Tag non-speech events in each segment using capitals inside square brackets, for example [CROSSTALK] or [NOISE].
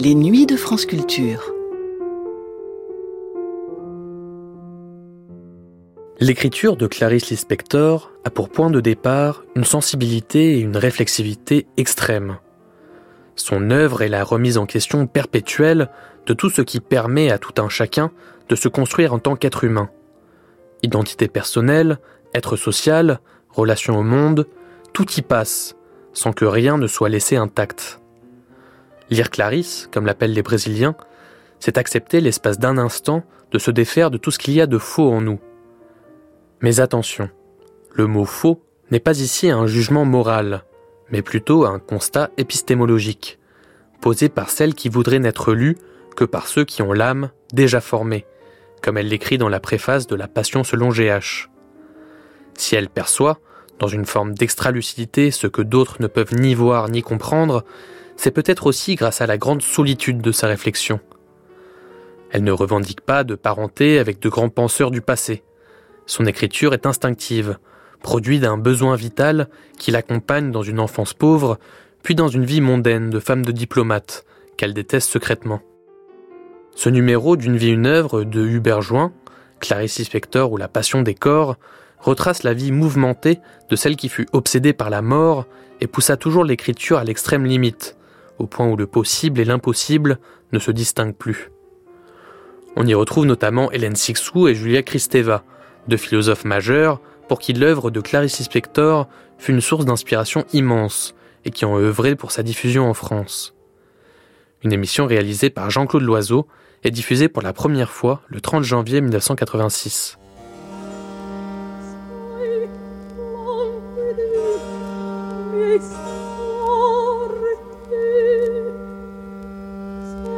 Les nuits de France Culture. L'écriture de Clarice Lispector a pour point de départ une sensibilité et une réflexivité extrêmes. Son œuvre est la remise en question perpétuelle de tout ce qui permet à tout un chacun de se construire en tant qu'être humain. Identité personnelle, être social, relation au monde, tout y passe, sans que rien ne soit laissé intact. Lire Clarisse, comme l'appellent les Brésiliens, c'est accepter l'espace d'un instant de se défaire de tout ce qu'il y a de faux en nous. Mais attention, le mot faux n'est pas ici un jugement moral, mais plutôt un constat épistémologique, posé par celle qui voudrait n'être lue que par ceux qui ont l'âme déjà formée, comme elle l'écrit dans la préface de La Passion selon GH. Si elle perçoit, dans une forme d'extra-lucidité, ce que d'autres ne peuvent ni voir ni comprendre, c'est peut-être aussi grâce à la grande solitude de sa réflexion. Elle ne revendique pas de parenté avec de grands penseurs du passé. Son écriture est instinctive, produit d'un besoin vital qui l'accompagne dans une enfance pauvre, puis dans une vie mondaine de femme de diplomate, qu'elle déteste secrètement. Ce numéro d'une vie une œuvre de Hubert Join, Clarice Lispector ou La Passion des corps, retrace la vie mouvementée de celle qui fut obsédée par la mort et poussa toujours l'écriture à l'extrême limite, au point où le possible et l'impossible ne se distinguent plus. On y retrouve notamment Hélène Sixou et Julia Kristeva, deux philosophes majeurs pour qui l'œuvre de Clarice Lispector fut une source d'inspiration immense et qui ont œuvré pour sa diffusion en France. Une émission réalisée par Jean-Claude Loiseau est diffusée pour la première fois le 30 janvier 1986.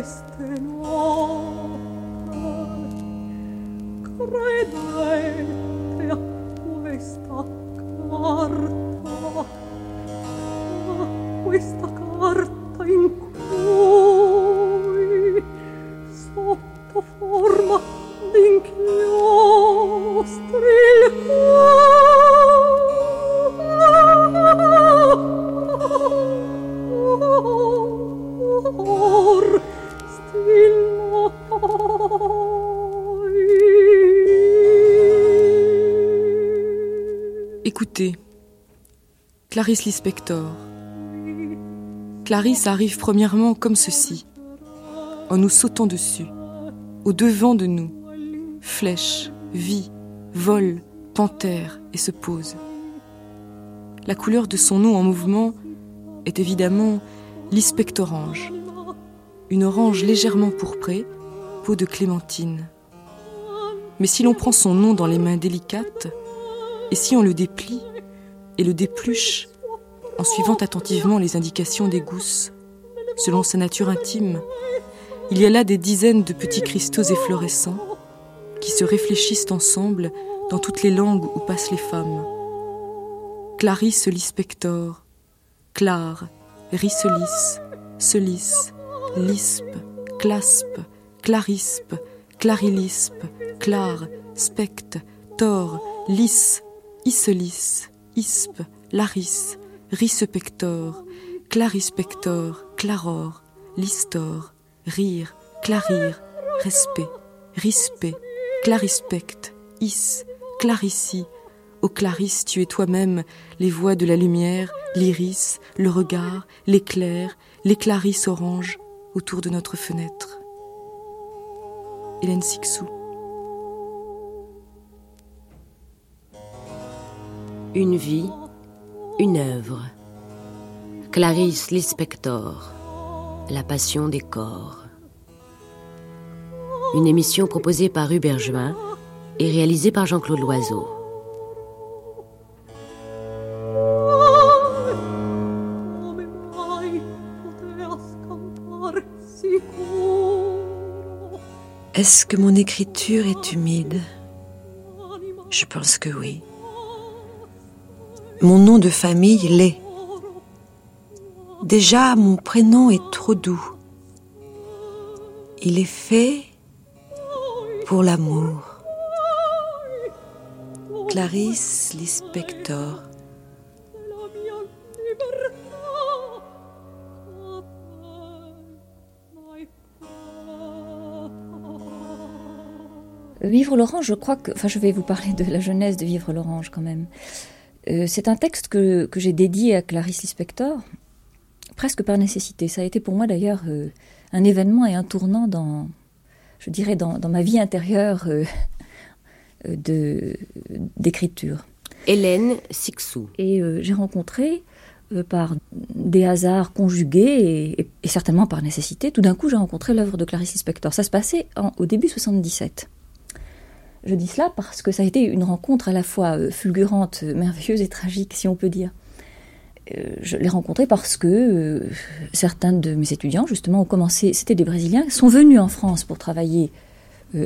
queste nuove credete a questa carta? A questa carta Clarisse Lispector. Clarisse arrive premièrement comme ceci, en nous sautant dessus, au devant de nous, flèche, vie, vol, panthère, et se pose. La couleur de son nom en mouvement est évidemment l'ispectorange, une orange légèrement pourprée, peau de clémentine. Mais si l'on prend son nom dans les mains délicates, et si on le déplie et le dépluche en suivant attentivement les indications des gousses, selon sa nature intime, il y a là des dizaines de petits cristaux efflorescents qui se réfléchissent ensemble dans toutes les langues où passent les femmes. Clarisse lispector, Clare, Risselis, Celis, Lispe, Claspe, Clarispe, Clarilispe, Clare, Specte, Thor, Lys, Iselis, Ispe, Laris, Pector, Clarispector, Claror, Listor, Rire, Clarir, Respect, Rispect, Clarispect, Is, Clarissi. Ô Clarisse, tu es toi-même les voix de la lumière, l'iris, le regard, l'éclair, les clarisses oranges autour de notre fenêtre. Hélène Sixou. Une vie, une œuvre. Clarisse Lispector. La passion des corps. Une émission proposée par Hubert Juin et réalisée par Jean-Claude Loiseau. Est-ce que mon écriture est humide? Je pense que oui. Mon nom de famille l'est. Déjà, mon prénom est trop doux. Il est fait pour l'amour. Clarisse Lispector. Vivre l'orange, je crois que. Enfin, je vais vous parler de la jeunesse de Vivre l'orange quand même. Euh, c'est un texte que, que j'ai dédié à Clarisse Lispector, presque par nécessité. Ça a été pour moi d'ailleurs euh, un événement et un tournant dans, je dirais, dans, dans ma vie intérieure euh, de, d'écriture. Hélène Sixou. Et j'ai rencontré, par des hasards conjugués et, et, certainement par nécessité, tout d'un coup j'ai rencontré l'œuvre de Clarisse Lispector. Ça se passait en, au début 77. Je dis cela parce que ça a été une rencontre à la fois euh, fulgurante, euh, merveilleuse et tragique, si on peut dire. Euh, je l'ai rencontré parce que certains de mes étudiants, justement, ont commencé, c'était des Brésiliens, sont venus en France pour travailler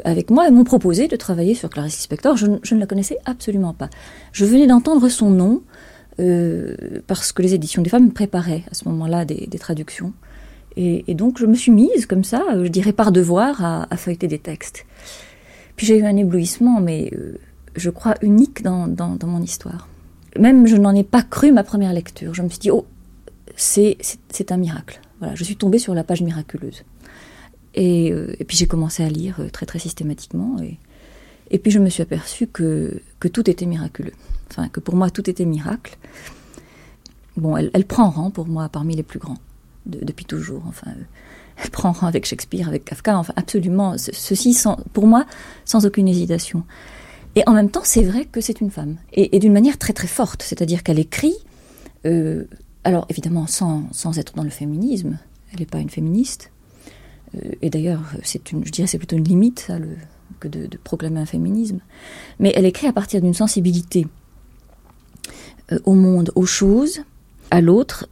avec moi et m'ont proposé de travailler sur Clarice Lispector. Je, ne la connaissais absolument pas. Je venais d'entendre son nom parce que les éditions des femmes préparaient à ce moment-là des, traductions. Et, donc je me suis mise comme ça, je dirais par devoir, à feuilleter des textes. Puis j'ai eu un éblouissement, mais euh, je crois unique dans, mon histoire. Même je n'en ai pas cru ma première lecture. Je me suis dit, oh, c'est un miracle. Voilà, je suis tombée sur la page miraculeuse. Et, euh, puis j'ai commencé à lire euh, très très systématiquement. Et, puis je me suis aperçue que, tout était miraculeux. Enfin, que pour moi tout était miracle. Bon, elle, elle prend rang pour moi parmi les plus grands, de, depuis toujours. Enfin, prend rang avec Shakespeare, avec Kafka, enfin absolument, ceci sans, pour moi, sans aucune hésitation. Et en même temps, c'est vrai que c'est une femme, et, d'une manière très très forte, c'est-à-dire qu'elle écrit, euh, alors évidemment sans, sans être dans le féminisme, elle n'est pas une féministe, euh, et d'ailleurs, c'est une, je dirais, c'est plutôt une limite que de, de, proclamer un féminisme, mais elle écrit à partir d'une sensibilité euh, au monde, aux choses, à l'autre,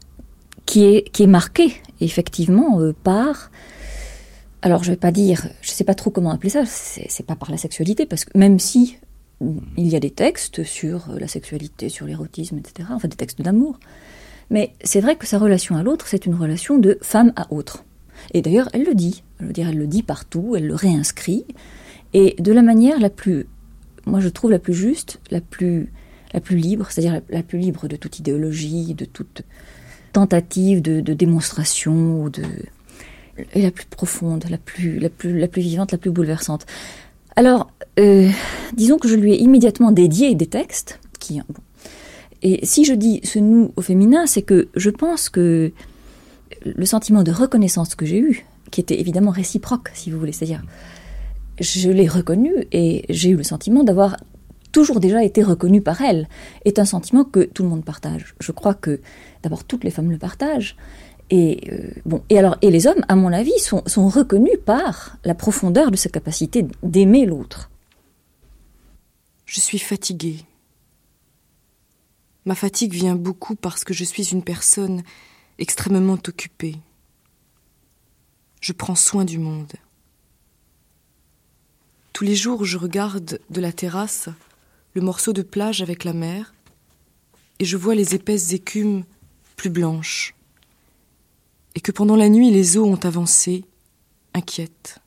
qui est, qui est marquée effectivement euh, par alors je vais pas dire je sais pas trop comment appeler ça c'est pas par la sexualité parce que même si il y a des textes sur la sexualité sur l'érotisme etc enfin des textes d'amour mais c'est vrai que sa relation à l'autre c'est une relation de femme à autre. Et d'ailleurs elle le dit elle le dit partout elle le réinscrit et de la manière la plus moi je trouve la plus juste la plus la plus libre c'est à dire la, la plus libre de toute idéologie de toute tentative de, démonstration ou de la plus profonde, la plus, la plus, la plus vivante, la plus bouleversante. Alors, euh, disons que je lui ai immédiatement dédié des textes et si je dis ce nous au féminin, c'est que je pense que le sentiment de reconnaissance que j'ai eu, qui était évidemment réciproque, si vous voulez, c'est-à-dire je l'ai reconnu et j'ai eu le sentiment d'avoir toujours déjà été reconnu par elle, est un sentiment que tout le monde partage. Je crois que d'abord toutes les femmes le partagent. Et, euh, bon, et, alors, et les hommes, à mon avis, sont, sont reconnus par la profondeur de sa capacité d'aimer l'autre. Je suis fatiguée. Ma fatigue vient beaucoup parce que je suis une personne extrêmement occupée. Je prends soin du monde. Tous les jours, je regarde de la terrasse le morceau de plage avec la mer, et je vois les épaisses écumes plus blanches, et que pendant la nuit les eaux ont avancé, inquiètes.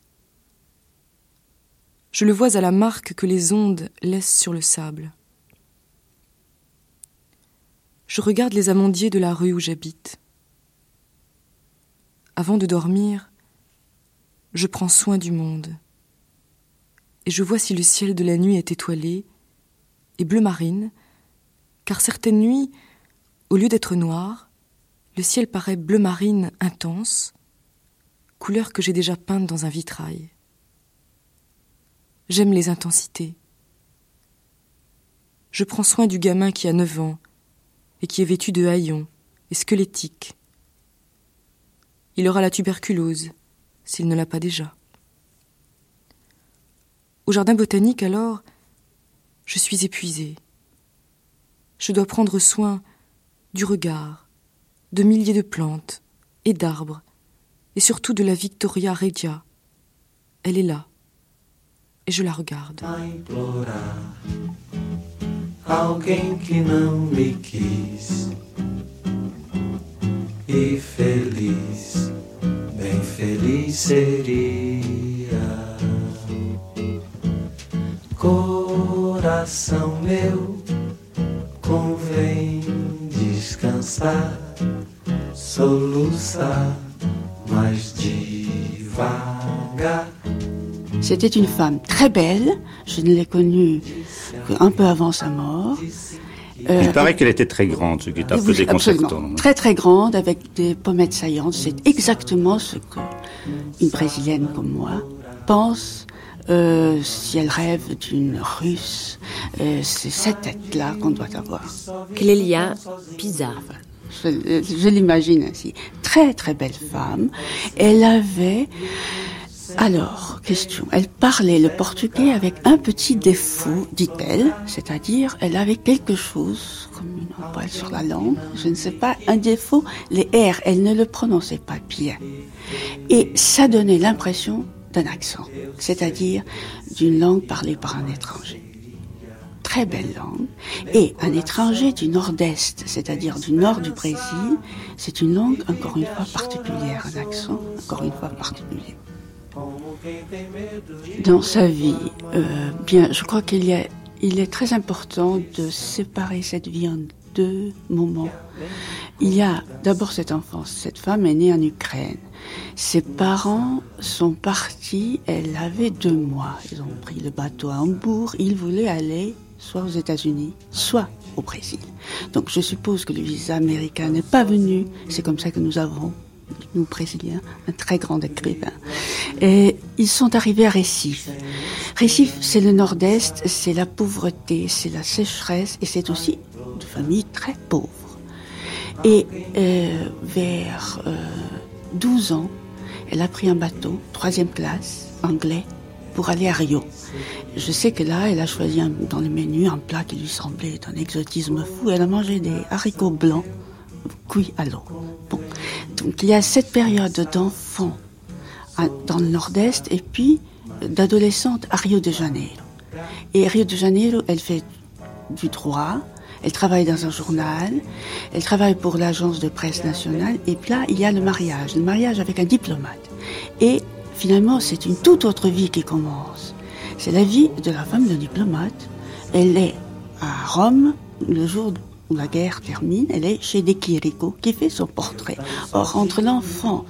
Je le vois à la marque que les ondes laissent sur le sable. Je regarde les amandiers de la rue où j'habite. Avant de dormir, je prends soin du monde, et je vois si le ciel de la nuit est étoilé, et bleu marine, car certaines nuits, au lieu d'être noir, le ciel paraît bleu marine intense, couleur que j'ai déjà peinte dans un vitrail. J'aime les intensités. Je prends soin du gamin qui a neuf ans et qui est vêtu de haillons et squelettique. Il aura la tuberculose, s'il ne l'a pas déjà. Au jardin botanique, alors, je suis épuisée. Je dois prendre soin du regard, de milliers de plantes et d'arbres, et surtout de la Victoria Regia. Elle est là, et je la regarde. Coração meu, convém descansar, soluçar mais devagar. C'était une femme très belle, je ne l'ai connue qu'un peu avant sa mort. Euh, Il paraît qu'elle était très grande, ce qui est un peu déconcertant. Très très grande, avec des pommettes saillantes. C'est exactement ce que une Brésilienne comme moi pense euh, si elle rêve d'une Russe. Euh, c'est cette tête-là qu'on doit avoir. Clélia Pisa. Je, je l'imagine ainsi. Très très belle femme. Elle avait alors, question. Elle parlait le portugais avec un petit défaut, dit-elle, c'est-à-dire elle avait quelque chose, comme une poil sur la langue, je ne sais pas, un défaut, les R, elle ne le prononçait pas bien. Et ça donnait l'impression d'un accent, c'est-à-dire d'une langue parlée par un étranger. Très belle langue. Et un étranger du nord-est, c'est-à-dire du nord du Brésil, c'est une langue encore une fois particulière, un accent encore une fois particulier dans sa vie, euh, bien, je crois qu'il est très important de séparer cette vie deux moments. Il y a d'abord cette enfance. Cette femme est née en Ukraine. Ses parents sont partis, elle avait deux mois. Ils ont pris le bateau à Hambourg. Ils voulaient aller soit aux États-Unis, soit au Brésil. Donc je suppose que le visa américain n'est pas venu. C'est comme ça que nous avons nous brésiliens, un très grand écrivain. Et ils sont arrivés à Récif. Récif, c'est le nord-est, c'est la pauvreté, c'est la sécheresse, et c'est aussi une famille très pauvre. Et euh, vers 12 euh, ans, elle a pris un bateau, troisième classe, anglais, pour aller à Rio. Je sais que là, elle a choisi dans le menu un plat qui lui semblait d'un exotisme fou. Elle a mangé des haricots blancs cuits à l'eau. Bon. Donc il y a cette période d'enfant dans le nord-est et puis d'adolescente à Rio de Janeiro. Et Rio de Janeiro, elle fait du droit, elle travaille dans un journal, elle travaille pour l'agence de presse nationale, et puis là, il y a le mariage, le mariage avec un diplomate. Et finalement, c'est une toute autre vie qui commence. C'est la vie de la femme d'un diplomate. Elle est à Rome le jour où la guerre termine, elle est chez De qui fait son portrait. Or, entre l'enfant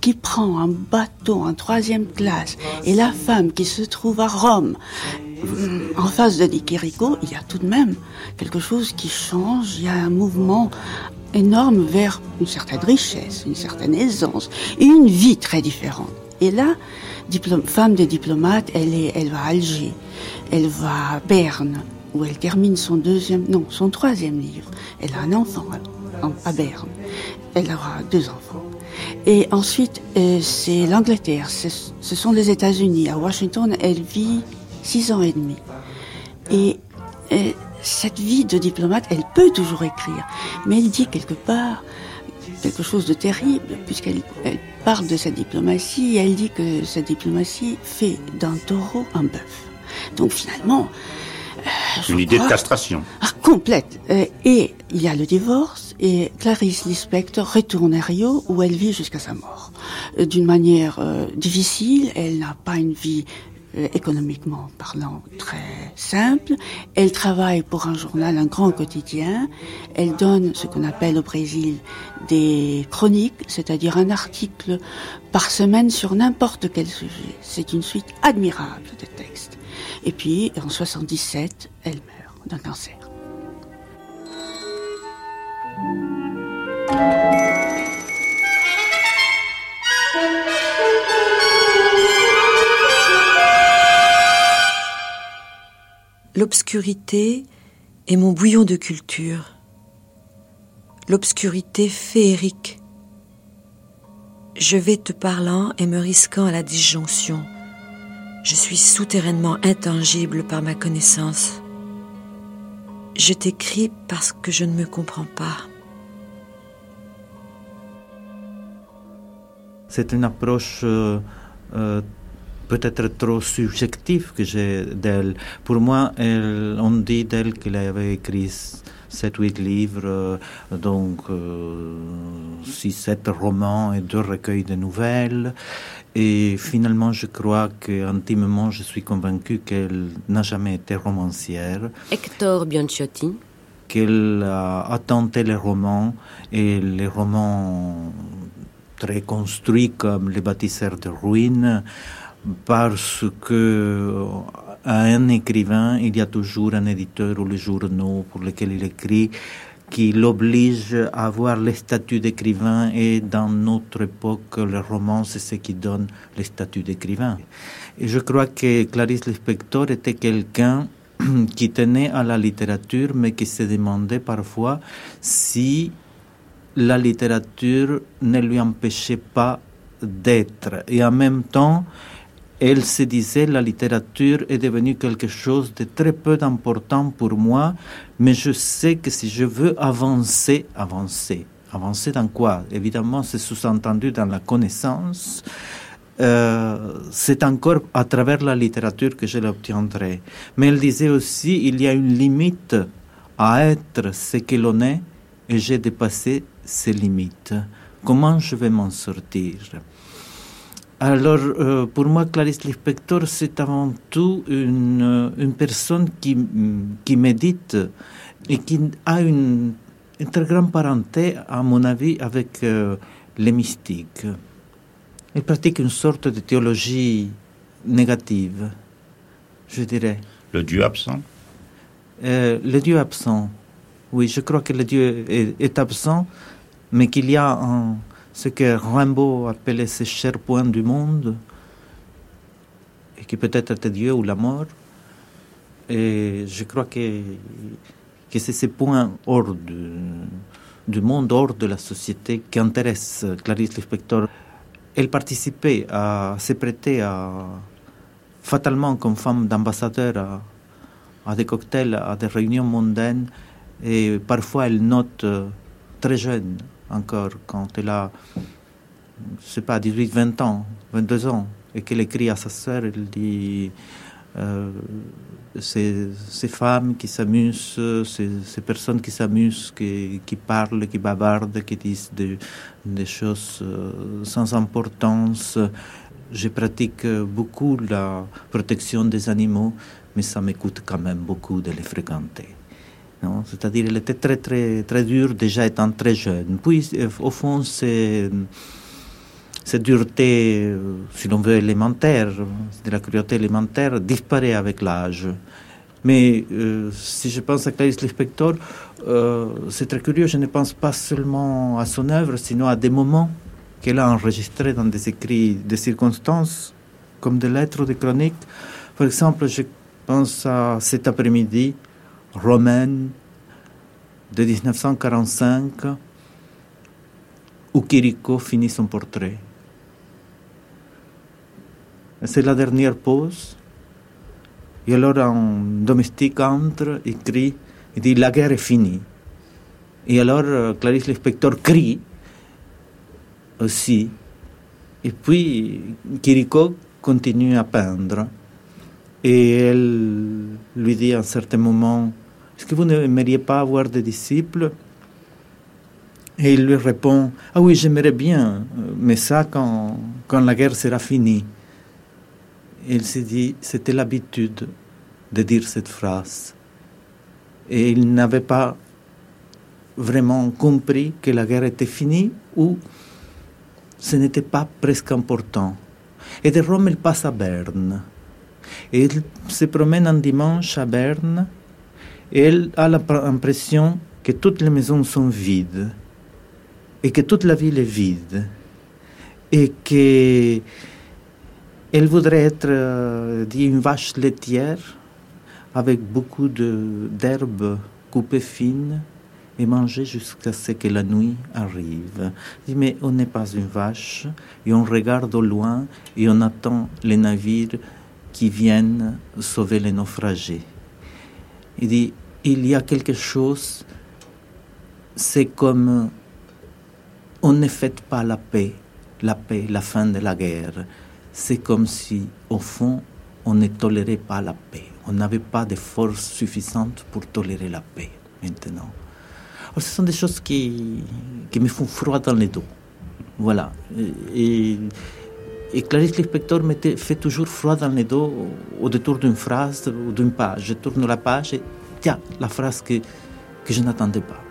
qui prend un bateau en troisième classe et la femme qui se trouve à Rome, en face de De il y a tout de même quelque chose qui change, il y a un mouvement énorme vers une certaine richesse, une certaine aisance, et une vie très différente. Et là, femme de diplomate, elle va à Alger, elle va à Berne, où elle termine son deuxième, non, son troisième livre. Elle a un enfant à Berne. Elle aura deux enfants. Et ensuite, euh, c'est l'Angleterre. Ce sont les États-Unis. À Washington, elle vit six ans et demi. Et euh, cette vie de diplomate, elle peut toujours écrire, mais elle dit quelque part quelque chose de terrible, puisqu'elle parle de sa diplomatie, et elle dit que sa diplomatie fait d'un taureau un bœuf. Donc finalement, une idée de castration. Ah, complète. Euh, et il y a le divorce et Clarice Lispector retourne à Rio où elle vit jusqu'à sa mort. Euh, d'une manière euh, difficile, elle n'a pas une vie économiquement parlant très simple. Elle travaille pour un journal, un grand quotidien. Elle donne ce qu'on appelle au Brésil des chroniques, c'est-à-dire un article par semaine sur n'importe quel sujet. C'est une suite admirable de textes. Et puis, en 77, elle meurt d'un cancer. L'obscurité est mon bouillon de culture. L'obscurité féerique. Je vais te parlant et me risquant à la disjonction. Je suis souterrainement intangible par ma connaissance. Je t'écris parce que je ne me comprends pas. C'est une approche euh, euh, peut-être trop subjectif que j'ai d'elle. Pour moi, elle, on dit d'elle qu'elle avait écrit 7-8 livres, euh, donc 6-7 euh, romans et deux recueils de nouvelles. Et finalement, je crois que intimement, je suis convaincu qu'elle n'a jamais été romancière. Hector Bianciotti. Qu'elle a, tenté les romans et les romans très construits comme Les bâtisseurs de ruines, parce que à un écrivain, il y a toujours un éditeur ou les journaux pour lesquels il écrit qui l'oblige à avoir le statut d'écrivain et dans notre époque, le roman, c'est ce qui donne le statut d'écrivain. Et je crois que Clarice Lispector était quelqu'un [CLEARS THROAT] qui tenait à la littérature, mais qui se demandait parfois si la littérature ne lui empêchait pas d'être. Et en même temps, elle se disait la littérature est devenue quelque chose de très peu important pour moi, mais je sais que si je veux avancer, avancer, avancer dans quoi? Évidemment, c'est sous-entendu dans la connaissance. Euh, c'est encore à travers la littérature que je l'obtiendrai. Mais elle disait aussi, il y a une limite à être ce que l'on est, et j'ai dépassé ces limites. Comment je vais m'en sortir? Alors, euh, pour moi, Clarice Lispector, c'est avant tout une, euh, une personne qui, qui, médite et qui a une, très grande parenté, à mon avis, avec euh, les mystiques. Elle pratique une sorte de théologie négative, je dirais. Le Dieu absent? Le Dieu absent, oui, je crois que le Dieu est, est absent, mais qu'il y a un ce que Rimbaud appelait ces chers points du monde, et qui peut-être était Dieu ou la mort. Et je crois que, que c'est ces points hors du, monde, hors de la société, qui intéressent Clarice Lispector. Elle participait à se prêter fatalement comme femme d'ambassadeur à, à, des cocktails, à des réunions mondaines, et parfois elle note très jeune encore quand elle a, je sais pas, 18, 20 ans, 22 ans, et qu'elle écrit à sa sœur, elle dit euh, ces, femmes qui s'amusent, ces, personnes qui s'amusent, qui, parlent, qui bavardent, qui disent des, des choses euh, sans importance. Je pratique beaucoup la protection des animaux, mais ça me coûte quand même beaucoup de les fréquenter. C'est-à-dire, elle était très, très, très dure déjà étant très jeune. Puis, euh, au fond, c'est cette dureté, euh, si l'on veut, élémentaire, de la cruauté élémentaire, disparaît avec l'âge. Mais euh, si je pense à Clarice Lispector, c'est très curieux, je ne pense pas seulement à son œuvre, sinon à des moments qu'elle a enregistrés dans des écrits des circonstances, comme des lettres ou des chroniques. Par exemple, je pense à cet après-midi, romaine de 1945 où Kiriko finit son portrait. C'est la dernière pause. Et alors un domestique entre et crie, et dit la guerre est finie. Et alors euh, Clarice Lispector crie aussi. Et puis Kiriko continue à peindre. Et elle lui dit à un certain moment, est-ce que vous n'aimeriez pas avoir des disciples? Et il lui répond Ah oui, j'aimerais bien, mais ça quand, quand la guerre sera finie. Et il s'est dit C'était l'habitude de dire cette phrase. Et il n'avait pas vraiment compris que la guerre était finie ou ce n'était pas presque important. Et de Rome, il passe à Berne. Et il se promène un dimanche à Berne elle a l'impression que toutes les maisons sont vides et que toute la ville est vide et que elle voudrait être euh, une vache laitière avec beaucoup d'herbes coupées fines et manger jusqu'à ce que la nuit arrive. mais on n'est pas une vache et on regarde au loin et on attend les navires qui viennent sauver les naufragés. Dit, il y a quelque chose, c'est comme on ne fait pas la paix, la paix, la fin de la guerre. c'est comme si, au fond, on ne tolérait pas la paix. On n'avait pas de force suffisante pour tolérer la paix maintenant. Alors, ce sont des choses qui, me font froid dans les dos. Voilà. Et, et Clarice Lispector me fait toujours froid dans les dos au détour d'une phrase ou d'une page. Je tourne la page et tiens, la phrase que, que je n'attendais pas.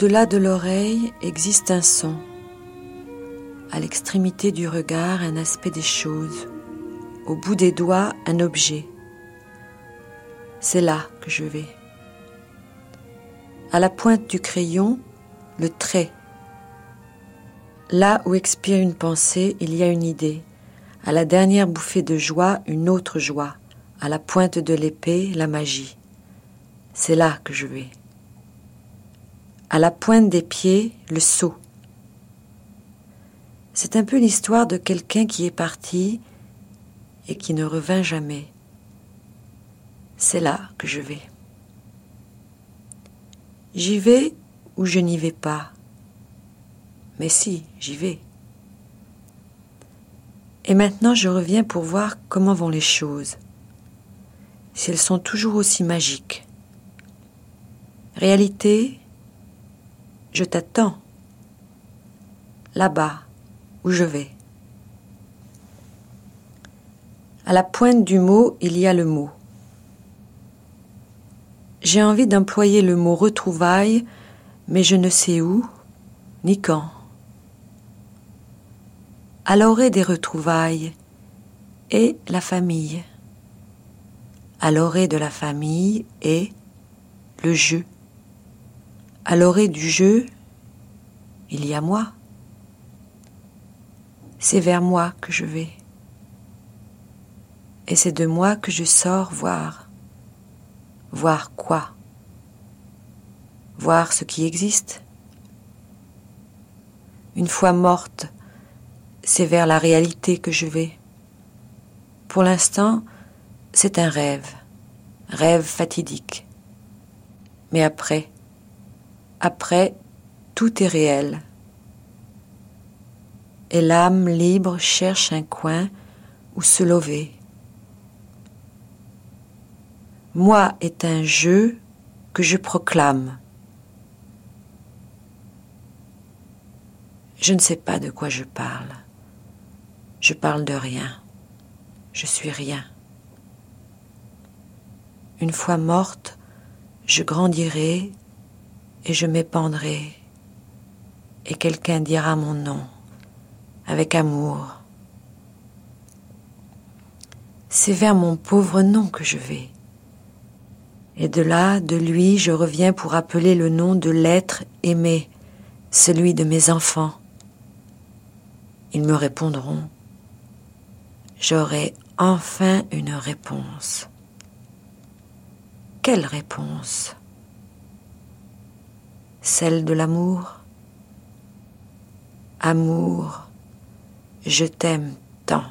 Au-delà de l'oreille existe un son. À l'extrémité du regard, un aspect des choses. Au bout des doigts, un objet. C'est là que je vais. À la pointe du crayon, le trait. Là où expire une pensée, il y a une idée. À la dernière bouffée de joie, une autre joie. À la pointe de l'épée, la magie. C'est là que je vais à la pointe des pieds, le saut. C'est un peu l'histoire de quelqu'un qui est parti et qui ne revint jamais. C'est là que je vais. J'y vais ou je n'y vais pas. Mais si, j'y vais. Et maintenant je reviens pour voir comment vont les choses, si elles sont toujours aussi magiques. Réalité, je t'attends. Là-bas, où je vais. À la pointe du mot, il y a le mot. J'ai envie d'employer le mot retrouvailles, mais je ne sais où, ni quand. À l'orée des retrouvailles et la famille. À l'orée de la famille et le jeu. À l'orée du jeu, il y a moi. C'est vers moi que je vais. Et c'est de moi que je sors voir. Voir quoi? Voir ce qui existe. Une fois morte, c'est vers la réalité que je vais. Pour l'instant, c'est un rêve, rêve fatidique. Mais après, après, tout est réel. Et l'âme libre cherche un coin où se lever. Moi est un jeu que je proclame. Je ne sais pas de quoi je parle. Je parle de rien. Je suis rien. Une fois morte, je grandirai et je m'épandrai, et quelqu'un dira mon nom avec amour. C'est vers mon pauvre nom que je vais. Et de là, de lui, je reviens pour appeler le nom de l'être aimé, celui de mes enfants. Ils me répondront. J'aurai enfin une réponse. Quelle réponse? Celle de l'amour. Amour, je t'aime tant.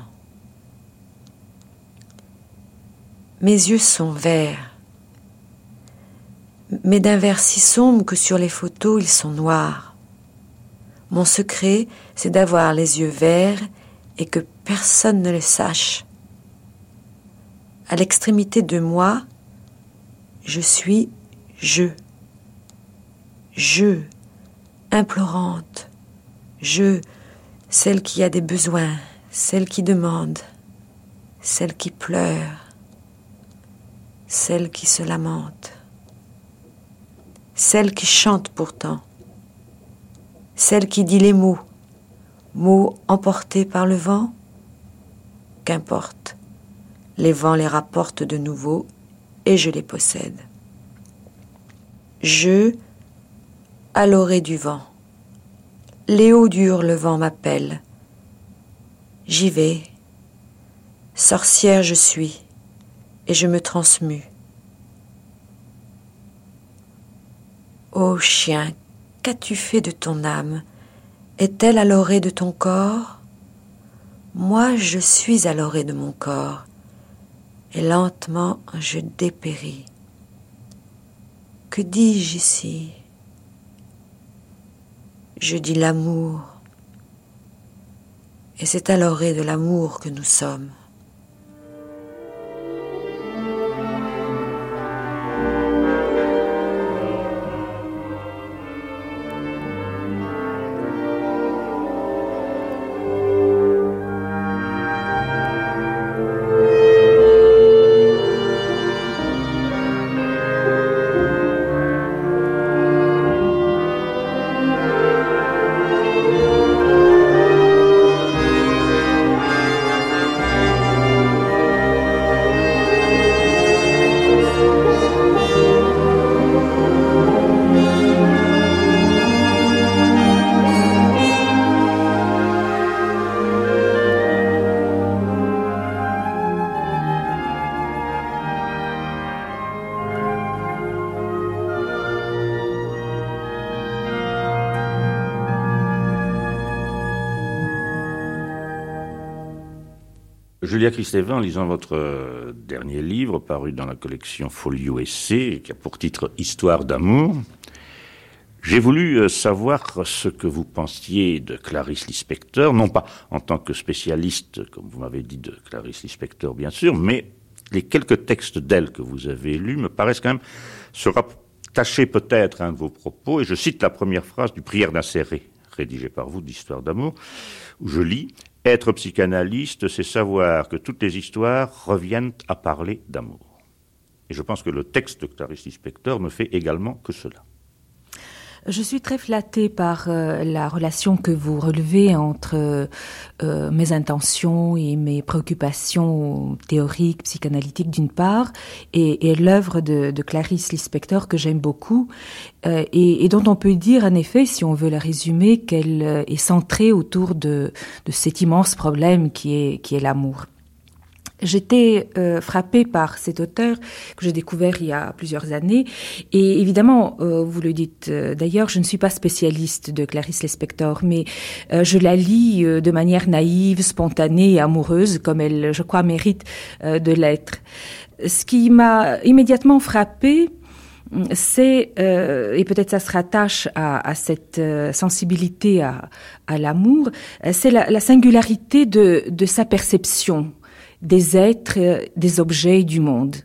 Mes yeux sont verts, mais d'un vert si sombre que sur les photos ils sont noirs. Mon secret, c'est d'avoir les yeux verts et que personne ne le sache. À l'extrémité de moi, je suis je je, implorante, je, celle qui a des besoins, celle qui demande, celle qui pleure, celle qui se lamente, celle qui chante pourtant, celle qui dit les mots, mots emportés par le vent, qu'importe, les vents les rapportent de nouveau et je les possède. Je, à l'orée du vent, Léo du Hurlevent m'appelle. J'y vais. Sorcière je suis, et je me transmue. Ô chien, qu'as-tu fait de ton âme? Est-elle à l'orée de ton corps? Moi je suis à l'orée de mon corps, et lentement je dépéris. Que dis-je ici? Je dis l'amour, et c'est à l'orée de l'amour que nous sommes. Julia Christévin, en lisant votre euh, dernier livre, paru dans la collection Folio Essai, qui a pour titre Histoire d'amour, j'ai voulu euh, savoir ce que vous pensiez de Clarice Lispector, non pas en tant que spécialiste, comme vous m'avez dit, de Clarice Lispector, bien sûr, mais les quelques textes d'elle que vous avez lus me paraissent quand même se rattacher peut-être à un de vos propos, et je cite la première phrase du Prière d'insérer, rédigé par vous d'Histoire d'amour, où je lis être psychanalyste, c'est savoir que toutes les histoires reviennent à parler d'amour. Et je pense que le texte de Clarice Lispector ne fait également que cela. Je suis très flattée par euh, la relation que vous relevez entre euh, mes intentions et mes préoccupations théoriques, psychanalytiques d'une part, et, l'œuvre de, Clarice Lispector que j'aime beaucoup, euh, et, dont on peut dire en effet, si on veut la résumer, qu'elle euh, est centrée autour de, cet immense problème qui est l'amour. J'étais euh, frappée par cet auteur que j'ai découvert il y a plusieurs années. Et évidemment, euh, vous le dites euh, d'ailleurs, je ne suis pas spécialiste de Clarice Lispector, mais euh, je la lis euh, de manière naïve, spontanée et amoureuse, comme elle, je crois, mérite euh, de l'être. Ce qui m'a immédiatement frappée, c'est, et peut-être ça se rattache à, à cette sensibilité à, à l'amour, c'est la, la, singularité de, de sa perception des êtres, des objets du monde.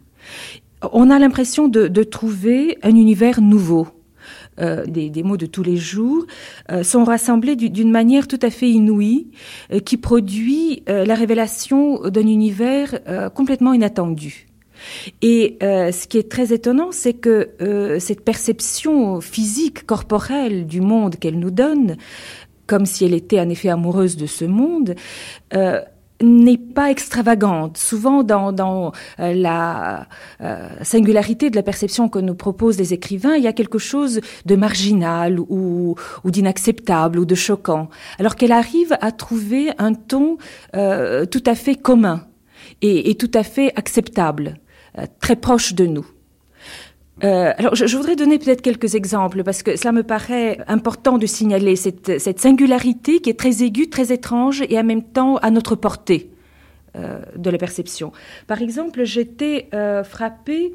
On a l'impression de, de, trouver un univers nouveau. Euh, des, des, mots de tous les jours euh, sont rassemblés d'une manière tout à fait inouïe euh, qui produit euh, la révélation d'un univers euh, complètement inattendu. Et euh, ce qui est très étonnant, c'est que euh, cette perception physique, corporelle du monde qu'elle nous donne, comme si elle était en effet amoureuse de ce monde, euh, n'est pas extravagante. Souvent, dans, euh, la euh, singularité de la perception que nous proposent les écrivains, il y a quelque chose de marginal ou, d'inacceptable ou de choquant, alors qu'elle arrive à trouver un ton euh, tout à fait commun et, tout à fait acceptable, très proche de nous. Euh, alors, je, voudrais donner peut-être quelques exemples parce que cela me paraît important de signaler cette, singularité qui est très aiguë, très étrange et en même temps à notre portée euh, de la perception. Par exemple, j'étais euh, frappée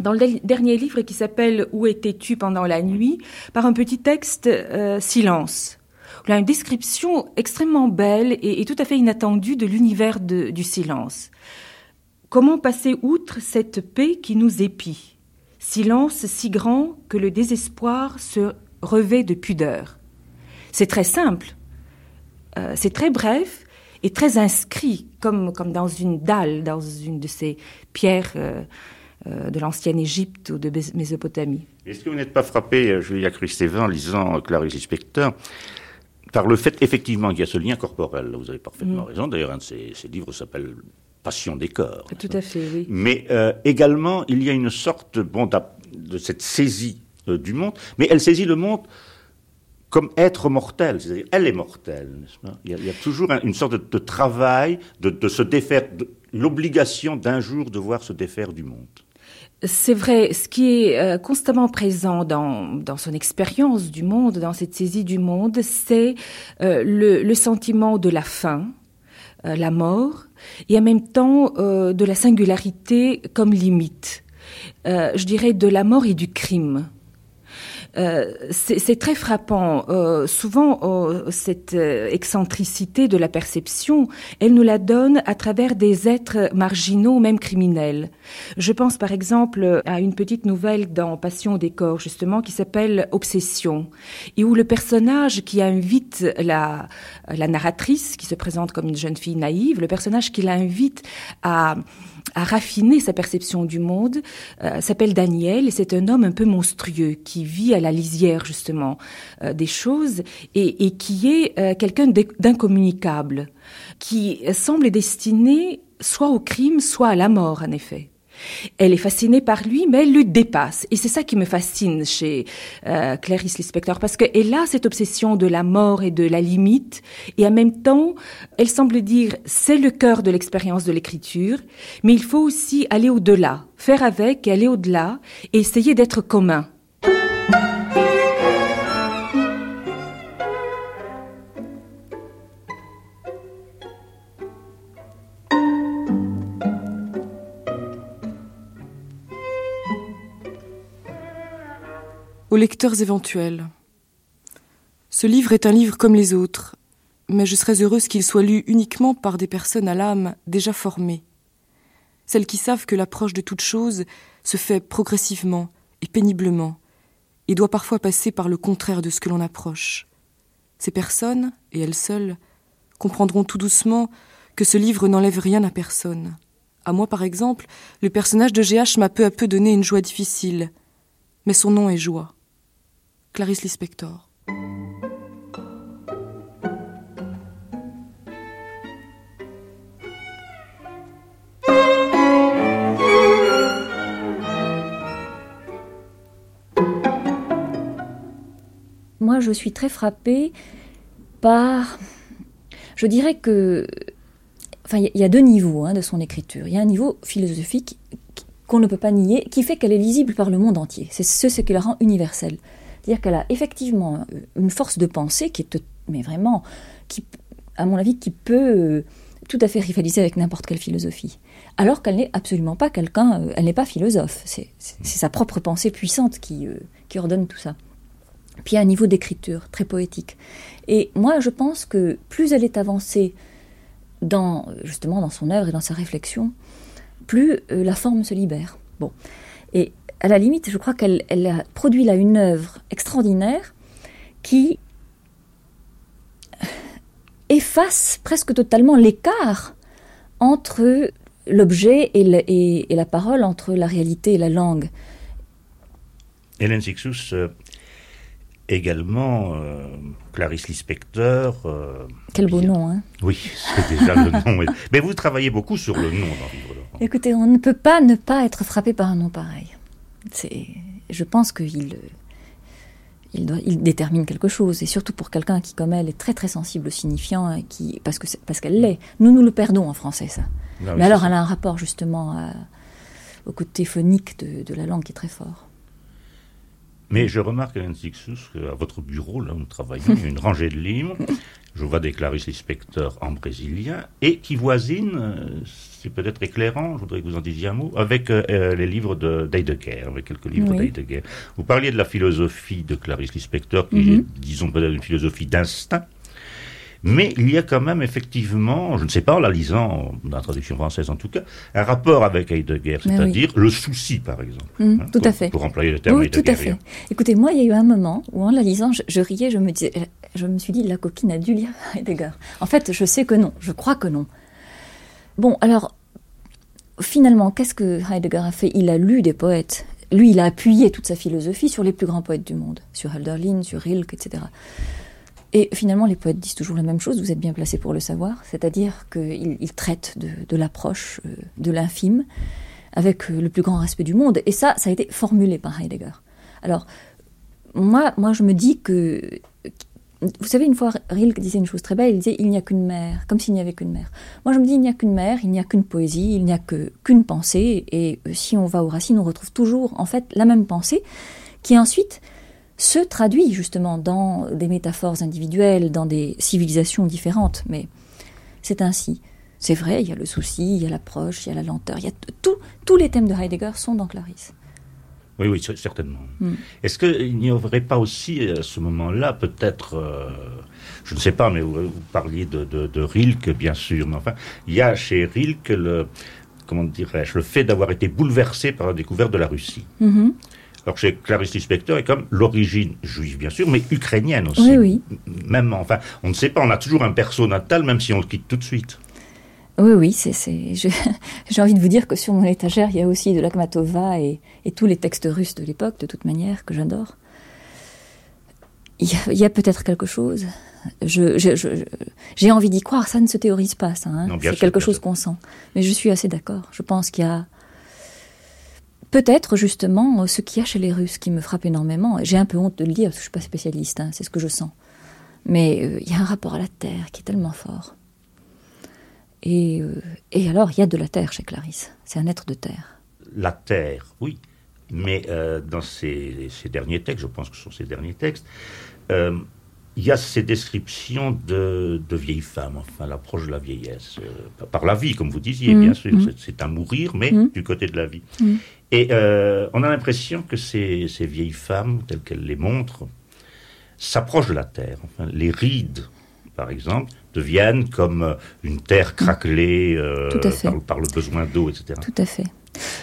dans le dernier livre qui s'appelle Où étais-tu pendant la nuit? par un petit texte Silence. Il a une description extrêmement belle et, et tout à fait inattendue de l'univers du silence. Comment passer outre cette paix qui nous épie? Silence si grand que le désespoir se revêt de pudeur. C'est très simple, euh, c'est très bref et très inscrit, comme, comme dans une dalle, dans une de ces pierres euh, euh, de l'ancienne Égypte ou de Mésopotamie. Est-ce que vous n'êtes pas frappé, Julia Christévin, en lisant Clarice Lispector, par le fait effectivement qu'il y a ce lien corporel Vous avez parfaitement mmh. raison, d'ailleurs un de ces, ces livres s'appelle passion des corps. Tout à fait, oui. Mais euh, également, il y a une sorte bon, de cette saisie euh, du monde, mais elle saisit le monde comme être mortel, c'est-à-dire elle est mortelle. Il y, a, il, y a, toujours une sorte de, de travail, de, de, se défaire, l'obligation d'un jour de voir se défaire du monde. C'est vrai, ce qui est euh, constamment présent dans, dans son expérience du monde, dans cette saisie du monde, c'est le, le, sentiment de la fin, euh, la mort, et en même temps euh, de la singularité comme limite. Euh, je dirais de la mort et du crime. Euh, c'est très frappant. Euh, souvent, euh, cette euh, excentricité de la perception, elle nous la donne à travers des êtres marginaux, même criminels. Je pense par exemple à une petite nouvelle dans Passion des corps, justement, qui s'appelle Obsession, et où le personnage qui invite la, la narratrice, qui se présente comme une jeune fille naïve, le personnage qui l'invite à à raffiner sa perception du monde, euh, s'appelle Daniel et c'est un homme un peu monstrueux qui vit à la lisière justement euh, des choses et, et qui est euh, quelqu'un d'incommunicable, qui semble destiné soit au crime, soit à la mort en effet. Elle est fascinée par lui, mais elle le dépasse. Et c'est ça qui me fascine chez euh, Clarice Lispector, parce qu'elle a cette obsession de la mort et de la limite, et en même temps, elle semble dire, c'est le cœur de l'expérience de l'écriture, mais il faut aussi aller au-delà, faire avec et aller au-delà, et essayer d'être commun. Aux lecteurs éventuels. Ce livre est un livre comme les autres, mais je serais heureuse qu'il soit lu uniquement par des personnes à l'âme déjà formées, celles qui savent que l'approche de toute chose se fait progressivement et péniblement, et doit parfois passer par le contraire de ce que l'on approche. Ces personnes, et elles seules, comprendront tout doucement que ce livre n'enlève rien à personne. À moi, par exemple, le personnage de GH m'a peu à peu donné une joie difficile, mais son nom est joie. Clarice Lispector. Moi, je suis très frappée par. Je dirais que. Enfin, il y a deux niveaux hein, de son écriture. Il y a un niveau philosophique qu'on ne peut pas nier, qui fait qu'elle est lisible par le monde entier. C'est ce, ce qui la rend universelle. C'est-à-dire qu'elle a effectivement une force de pensée qui est, mais vraiment, qui, à mon avis, qui peut euh, tout à fait rivaliser avec n'importe quelle philosophie. Alors qu'elle n'est absolument pas quelqu'un, euh, elle n'est pas philosophe. C'est sa propre pensée puissante qui, euh, qui ordonne tout ça. Puis il y a un niveau d'écriture très poétique. Et moi, je pense que plus elle est avancée dans, justement, dans son œuvre et dans sa réflexion, plus euh, la forme se libère. Bon. Et à la limite, je crois qu'elle elle a produit là une œuvre extraordinaire qui [LAUGHS] efface presque totalement l'écart entre l'objet et, et, et, la parole, entre la réalité et la langue. Hélène Sixous, euh, également euh, Clarice Lispector. Euh, Quel beau nom, hein Oui, c'est déjà le nom. [LAUGHS] Mais vous travaillez beaucoup sur le nom dans le livre. Écoutez, on ne peut pas ne pas être frappé par un nom pareil. C'est, je pense qu'il il, doit, il détermine quelque chose, et surtout pour quelqu'un qui, comme elle, est très très sensible au signifiant, et qui, parce, que parce qu'elle l'est. Nous, nous le perdons en français, ça. Non, Mais alors, elle a un rapport justement à, au côté phonique de, de la langue qui est très fort. Mais je remarque, Alain Sixus, qu'à votre bureau, là où nous travaillons, il y a une [LAUGHS] rangée de livres. Je vois des Clarice Lispector en brésilien et qui voisine, c'est peut-être éclairant, je voudrais que vous en disiez un mot, avec euh, les livres d'Heidegger, avec quelques livres oui. d'Heidegger. Vous parliez de la philosophie de Clarice Lispector, qui mm -hmm. est, disons, peut-être une philosophie d'instinct. Mais il y a quand même effectivement, je ne sais pas en la lisant, dans la traduction française en tout cas, un rapport avec Heidegger, c'est-à-dire oui. le souci par exemple. Mmh, hein, tout pour, à fait. Pour employer le terme oui, tout à fait. Écoutez, moi il y a eu un moment où en la lisant, je, je riais, je me, disais, je me suis dit, la coquine a dû lire Heidegger. En fait, je sais que non, je crois que non. Bon, alors, finalement, qu'est-ce que Heidegger a fait? Il a lu des poètes. Lui, il a appuyé toute sa philosophie sur les plus grands poètes du monde, sur Hölderlin, sur Rilke, etc. Et finalement, les poètes disent toujours la même chose, vous êtes bien placé pour le savoir, c'est-à-dire qu'ils ils traitent de, de l'approche, euh, de l'infime, avec euh, le plus grand respect du monde. Et ça, ça a été formulé par Heidegger. Alors, moi, moi, je me dis que. Vous savez, une fois, Rilke disait une chose très belle, il disait Il n'y a qu'une mer, comme s'il n'y avait qu'une mer. Moi, je me dis Il n'y a qu'une mer, il n'y a qu'une poésie, il n'y a qu'une pensée, et euh, si on va aux racines, on retrouve toujours, en fait, la même pensée, qui ensuite se traduit justement dans des métaphores individuelles, dans des civilisations différentes, mais c'est ainsi. C'est vrai, il y a le souci, il y a l'approche, il y a la lenteur, il y a tout, tous les thèmes de Heidegger sont dans Clarisse. Oui, oui, certainement. Mm. Est-ce qu'il n'y aurait pas aussi, à ce moment-là, peut-être, euh, je ne sais pas, mais vous, vous parliez de, de, de, Rilke, bien sûr, mais enfin, il y a chez Rilke le, comment dirais-je, le fait d'avoir été bouleversé par la découverte de la Russie. Mm -hmm. Alors chez Clarice Lispector est comme l'origine juive, bien sûr, mais ukrainienne aussi. Oui, oui. Même, enfin, on ne sait pas, on a toujours un perso natal, même si on le quitte tout de suite. Oui, oui, c'est, [LAUGHS] j'ai envie de vous dire que sur mon étagère, il y a aussi de l'Akhmatova et, et, tous les textes russes de l'époque, de toute manière, que j'adore. Il y a, a peut-être quelque chose. Je, je, je, j'ai envie d'y croire, ça ne se théorise pas, ça. Hein. C'est quelque chose qu'on sent. Mais je suis assez d'accord. Je pense qu'il y a peut-être justement ce qu'il y a chez les Russes qui me frappe énormément. J'ai un peu honte de le dire parce que je suis pas spécialiste, hein, c'est ce que je sens. Mais euh, il y a un rapport à la terre qui est tellement fort. Et, euh, et alors, il y a de la terre chez Clarisse. C'est un être de terre. La terre, oui. Mais euh, dans ces, ces, derniers textes, je pense que ce sont ces derniers textes, euh, il y a ces descriptions de, de vieilles femmes, enfin l'approche de la vieillesse, euh, par la vie, comme vous disiez, mmh, bien sûr. Mmh. C'est un mourir, mais mmh. du côté de la vie. Et euh, on a l'impression que ces, ces, vieilles femmes, telles qu'elles les montrent, s'approchent de la terre. Enfin, les rides, par exemple, deviennent comme une terre craquelée euh, par, par, le besoin d'eau, etc. Tout à fait.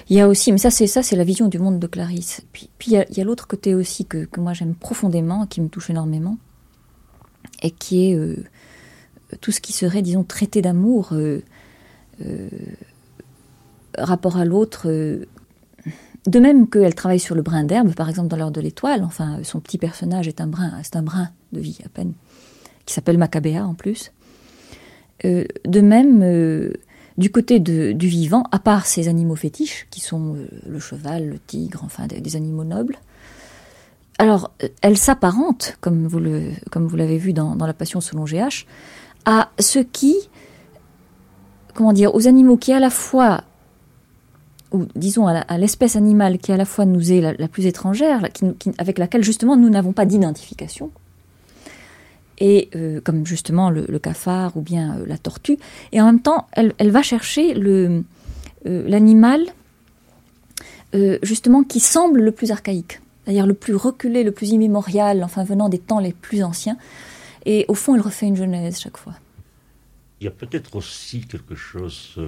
Il y a aussi, mais ça c'est ça, c'est la vision du monde de Clarisse. Puis, puis il y a, a l'autre côté aussi que, que moi j'aime profondément, qui me touche énormément, et qui est euh, tout ce qui serait, disons, traité d'amour, euh, euh, rapport à l'autre. de même qu'elle travaille sur le brin d'herbe, par exemple dans l'heure de l'étoile. Enfin, son petit personnage est un brin, c'est un brin de vie à peine, qui s'appelle Maccabéa en plus. De même du côté du vivant, à part ces animaux fétiches, qui sont euh, le cheval, le tigre, enfin des, animaux nobles, alors elle s'apparente, comme vous l'avez vu dans, La Passion selon GH, à ce qui, comment dire, aux animaux qui à la fois, ou disons à l'espèce animale qui à la fois nous est la, plus étrangère, avec laquelle justement nous n'avons pas d'identification, et euh, comme justement le, cafard ou bien euh, la tortue. Et en même temps, elle, va chercher l'animal euh, justement qui semble le plus archaïque, c'est-à-dire le plus reculé, le plus immémorial, enfin venant des temps les plus anciens. Et au fond, elle refait une genèse chaque fois. Il y a peut-être aussi quelque chose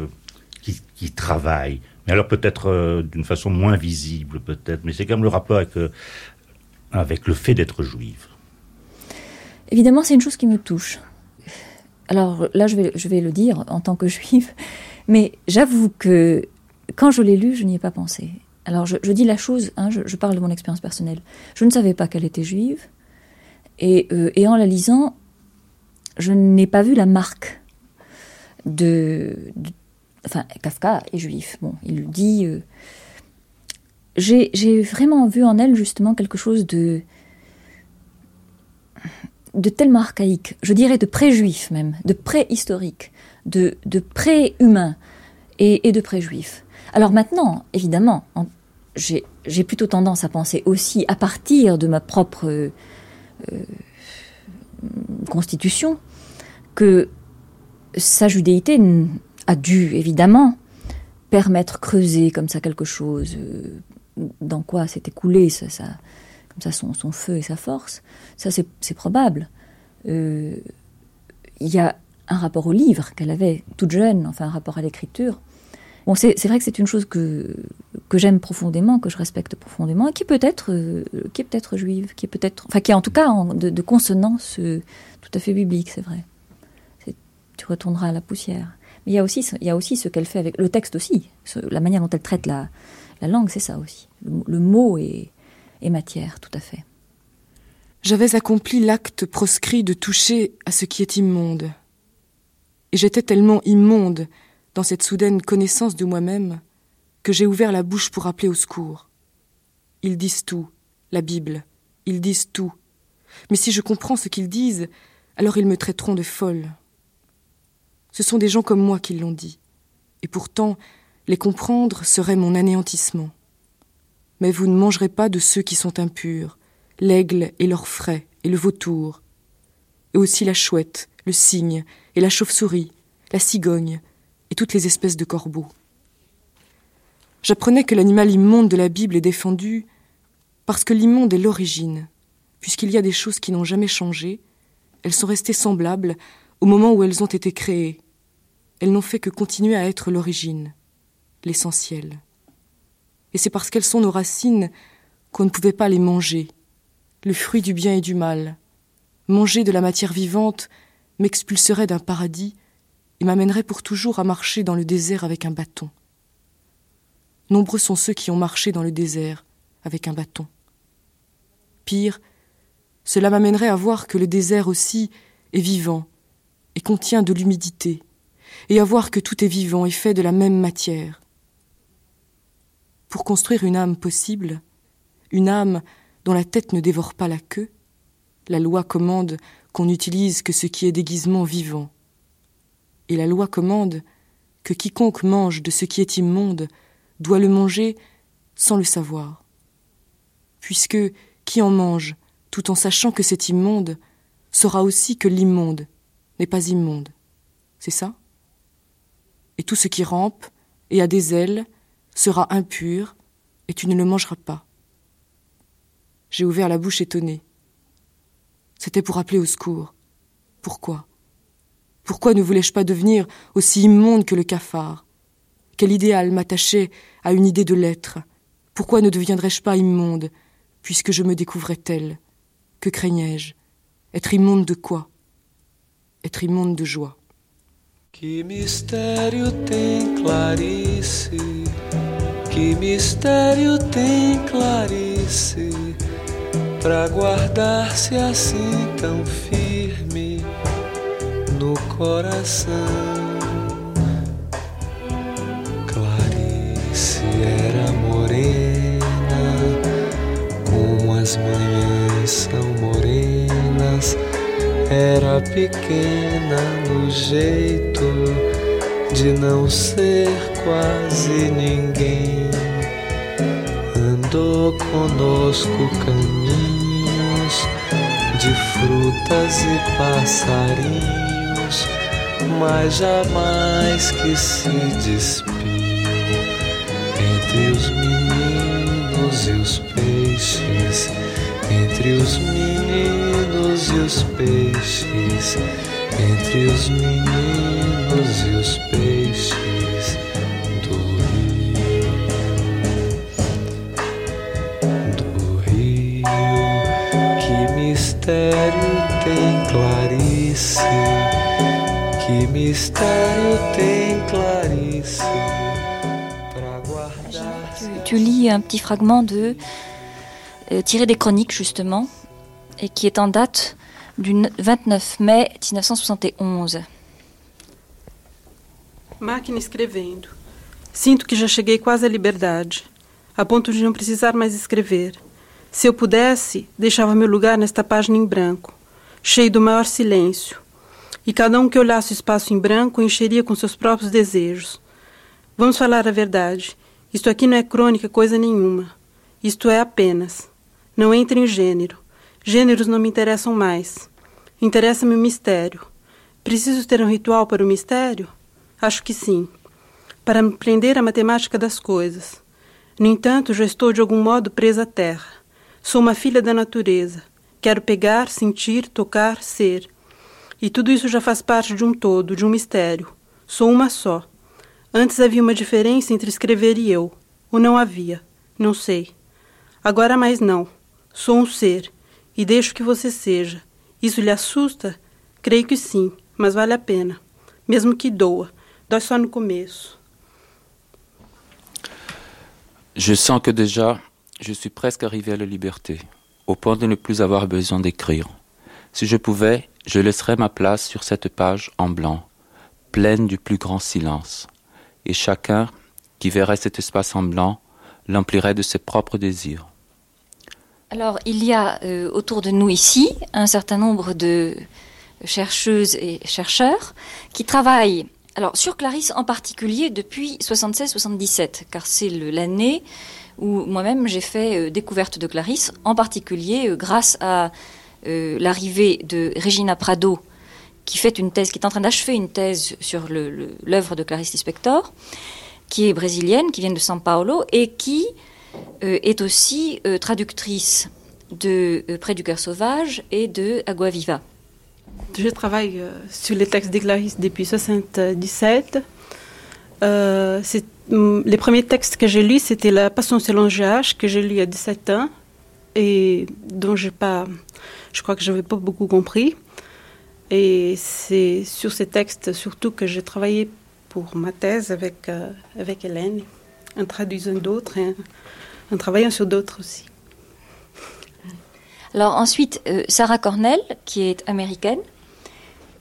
qui, travaille, mais alors peut-être d'une façon moins visible, peut-être, mais c'est quand même le rapport avec le fait d'être juive. Évidemment, c'est une chose qui me touche. Alors là, je vais, le dire en tant que juive, mais j'avoue que quand je l'ai lu, je n'y ai pas pensé. Alors je, dis la chose, hein, je, parle de mon expérience personnelle. Je ne savais pas qu'elle était juive, et, euh, en la lisant, je n'ai pas vu la marque de, de, Enfin, Kafka est juif, bon, il le dit. Euh, J'ai vraiment vu en elle justement quelque chose de de tellement archaïque, je dirais de pré-juif même, de pré-historique, de, de pré-humain et, de pré-juif. Alors maintenant, évidemment, j'ai plutôt tendance à penser aussi à partir de ma propre euh, constitution que sa judéité a dû évidemment permettre creuser comme ça quelque chose euh, dans quoi s'est écoulé ça, ça, comme son, feu et sa force, ça c'est probable. Euh, il y a un rapport au livre qu'elle avait toute jeune, enfin un rapport à l'écriture. Bon, c'est vrai que c'est une chose que, que j'aime profondément, que je respecte profondément, et qui peut être, euh, qui peut-être juive, qui est peut-être, enfin qui est en tout cas de, consonance euh, tout à fait biblique, c'est vrai. Tu retourneras à la poussière. Mais il y a aussi, il y a aussi ce qu'elle fait avec le texte aussi, la manière dont elle traite la, la langue, c'est ça aussi. Le, le mot est, et matière, tout à fait. J'avais accompli l'acte proscrit de toucher à ce qui est immonde. Et j'étais tellement immonde dans cette soudaine connaissance de moi-même que j'ai ouvert la bouche pour appeler au secours. Ils disent tout, la Bible, Ils disent tout. Mais si je comprends ce qu'ils disent, alors ils me traiteront de folle. Ce sont des gens comme moi qui l'ont dit. Et pourtant, les comprendre serait mon anéantissement. Mais vous ne mangerez pas de ceux qui sont impurs, l'aigle et l'orfraie et le vautour, et aussi la chouette, le cygne et la chauve-souris, la cigogne et toutes les espèces de corbeaux. J'apprenais que l'animal immonde de la Bible est défendu parce que l'immonde est l'origine, puisqu'il y a des choses qui n'ont jamais changé, elles sont restées semblables au moment où elles ont été créées. Elles n'ont fait que continuer à être l'origine, l'essentiel. Et c'est parce qu'elles sont nos racines qu'on ne pouvait pas les manger, le fruit du bien et du mal. Manger de la matière vivante m'expulserait d'un paradis et m'amènerait pour toujours à marcher dans le désert avec un bâton. Nombreux sont ceux qui ont marché dans le désert avec un bâton. Pire, cela m'amènerait à voir que le désert aussi est vivant et contient de l'humidité, et à voir que tout est vivant et fait de la même matière. Pour construire une âme possible, une âme dont la tête ne dévore pas la queue, la loi commande qu'on n'utilise que ce qui est déguisement vivant. Et la loi commande que quiconque mange de ce qui est immonde doit le manger sans le savoir. Puisque qui en mange, tout en sachant que c'est immonde, saura aussi que l'immonde n'est pas immonde. C'est ça? Et tout ce qui rampe et a des ailes sera impur, et tu ne le mangeras pas. J'ai ouvert la bouche étonnée. C'était pour appeler au secours. Pourquoi? Pourquoi ne voulais-je pas devenir aussi immonde que le cafard? Quel idéal m'attachait à une idée de l'être? Pourquoi ne deviendrais-je pas immonde, puisque je me découvrais telle? Que craignais-je? Être immonde de quoi? Être immonde de joie. Que mistério tem Clarice, para guardar-se assim tão firme no coração. Clarice era morena, como as manhãs são morenas, era pequena no jeito de não ser quase ninguém. Andou conosco caminhos de frutas e passarinhos, mas jamais que se despiu entre os meninos e os peixes, entre os meninos e os peixes, entre os meninos e tu lis un petit fragment de euh, tiré des chroniques justement et qui est en date du 29 mai 1971. Máquina escrevendo. Sinto que já cheguei quase à liberdade, a ponto de não precisar mais escrever. Se eu pudesse, deixava meu lugar nesta página em branco, cheio do maior silêncio, e cada um que olhasse o espaço em branco encheria com seus próprios desejos. Vamos falar a verdade. Isto aqui não é crônica coisa nenhuma. Isto é apenas. Não entra em gênero. Gêneros não me interessam mais. Interessa-me o mistério. Preciso ter um ritual para o mistério? Acho que sim. Para me prender à matemática das coisas. No entanto, já estou de algum modo presa à terra. Sou uma filha da natureza. Quero pegar, sentir, tocar, ser. E tudo isso já faz parte de um todo, de um mistério. Sou uma só. Antes havia uma diferença entre escrever e eu. Ou não havia. Não sei. Agora mais não. Sou um ser. E deixo que você seja. Isso lhe assusta? Creio que sim, mas vale a pena. Mesmo que doa. Dói só no começo. Je sens que déjà, je suis presque arrivé à la liberté, au point de ne plus avoir besoin d'écrire. Si je pouvais, je laisserais ma place sur cette page en blanc, pleine du plus grand silence, et chacun qui verrait cet espace en blanc l'emplirait de ses propres désirs. Alors, il y a euh, autour de nous ici un certain nombre de chercheuses et chercheurs qui travaillent alors, sur Clarisse en particulier depuis 76-77, car c'est l'année où moi-même j'ai fait euh, découverte de Clarisse, en particulier euh, grâce à euh, l'arrivée de Regina Prado, qui fait une thèse, qui est en train d'achever une thèse sur l'œuvre de Clarisse Lispector, qui est brésilienne, qui vient de São Paulo et qui est aussi traductrice de Près du cœur sauvage et de Agua Viva. Je travaille euh, sur les textes de Clarisse depuis 1977. Euh, mm, les premiers textes que j'ai lus, c'était La Passion selon GH, que j'ai lu à 17 ans, et dont pas, je crois que je n'avais pas beaucoup compris. Et c'est sur ces textes surtout que j'ai travaillé pour ma thèse avec, euh, avec Hélène, en traduisant d'autres et en travaillant sur d'autres aussi. Alors ensuite, Sarah Cornell, qui est américaine,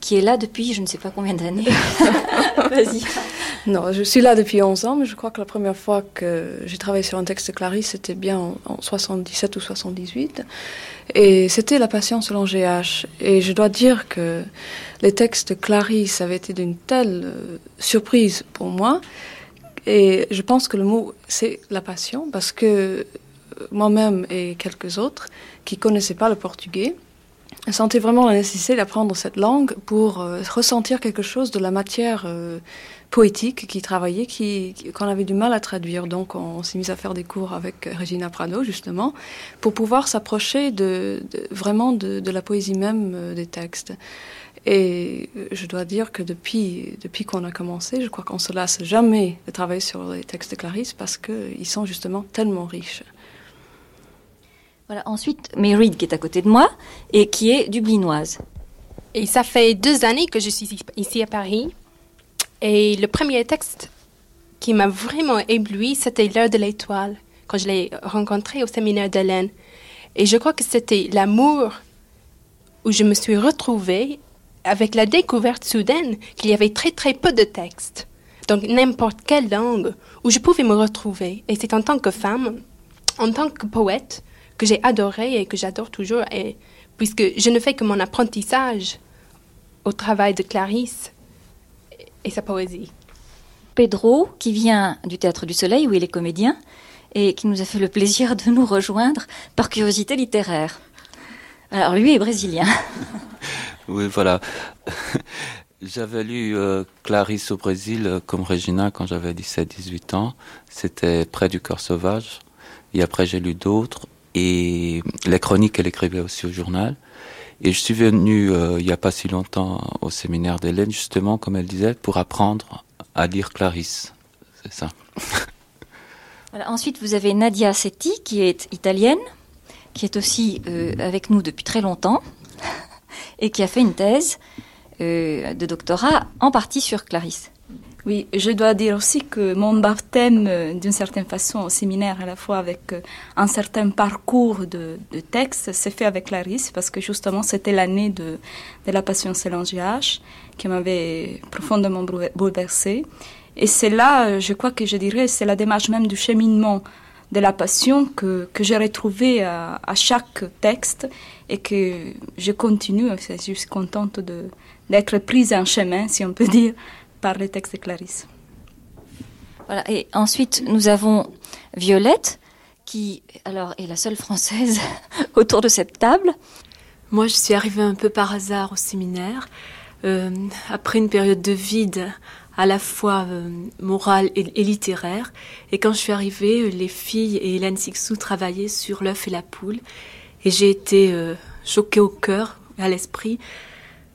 qui est là depuis je ne sais pas combien d'années. [LAUGHS] Vas-y. Non, je suis là depuis 11 ans, mais je crois que la première fois que j'ai travaillé sur un texte de Clarisse, c'était bien en, 77 ou 78. Et c'était La Passion selon GH. Et je dois dire que les textes de Clarisse avaient été d'une telle euh, surprise pour moi. Et je pense que le mot, c'est la passion, parce que euh, moi-même et quelques autres qui connaissaient pas le portugais, sentais vraiment la nécessité d'apprendre cette langue pour euh, ressentir quelque chose de la matière euh, poétique qui travaillait, qui, qu'on avait du mal à traduire. Donc on, s'est mis à faire des cours avec Regina Prado, justement, pour pouvoir s'approcher de, vraiment de, la poésie même des textes. Et je dois dire que depuis, depuis qu'on a commencé, je crois qu'on se lasse jamais de travailler sur les textes de Clarisse parce qu'ils sont justement tellement riches. Voilà, ensuite, Mary qui est à côté de moi et qui est dublinoise. Et ça fait deux années que je suis ici à Paris. Et le premier texte qui m'a vraiment ébloui, c'était L'heure de l'étoile, quand je l'ai rencontré au séminaire d'Hélène. Et je crois que c'était l'amour où je me suis retrouvée avec la découverte soudaine qu'il y avait très très peu de textes. Donc n'importe quelle langue où je pouvais me retrouver. Et c'est en tant que femme, en tant que poète, que j'ai adoré et que j'adore toujours, et, puisque je ne fais que mon apprentissage au travail de Clarisse et sa poésie. Pedro, qui vient du Théâtre du Soleil, où il est comédien, et qui nous a fait le plaisir de nous rejoindre par curiosité littéraire. Alors lui est brésilien. [LAUGHS] oui, voilà. [LAUGHS] J'avais lu euh, Clarisse au Brésil euh, comme Regina quand j'avais 17-18 ans. C'était Près du cœur sauvage. Et après, j'ai lu d'autres et les chroniques qu'elle écrivait aussi au journal. Et je suis venu euh, il n'y a pas si longtemps au séminaire d'Hélène, justement, comme elle disait, pour apprendre à lire Clarisse. C'est ça. [LAUGHS] ensuite, vous avez Nadia Setti, qui est italienne, qui est aussi euh, avec nous depuis très longtemps, [LAUGHS] et qui a fait une thèse euh, de doctorat en partie sur Clarisse. Oui, je dois dire aussi que mon baptême, euh, d'une certaine façon, au séminaire, à la fois avec un certain parcours de, de texte, s'est fait avec Clarisse, parce que justement, c'était l'année de, de la Passion selon GH, qui m'avait profondément bouleversée. Et c'est là, je crois que je dirais, c'est la démarche même du cheminement de la passion que, que j'ai retrouvé à, à, chaque texte et que je continue, je suis contente d'être prise en chemin, si on peut [LAUGHS] dire, par les textes de Clarisse. Voilà, et ensuite nous avons Violette, qui alors est la seule française [LAUGHS] autour de cette table. Moi, je suis arrivée un peu par hasard au séminaire, euh, après une période de vide à la fois euh, morale et, littéraire. Et quand je suis arrivée, euh, les filles et Hélène Sixou travaillaient sur l'œuf et la poule. Et j'ai été choquée au cœur à l'esprit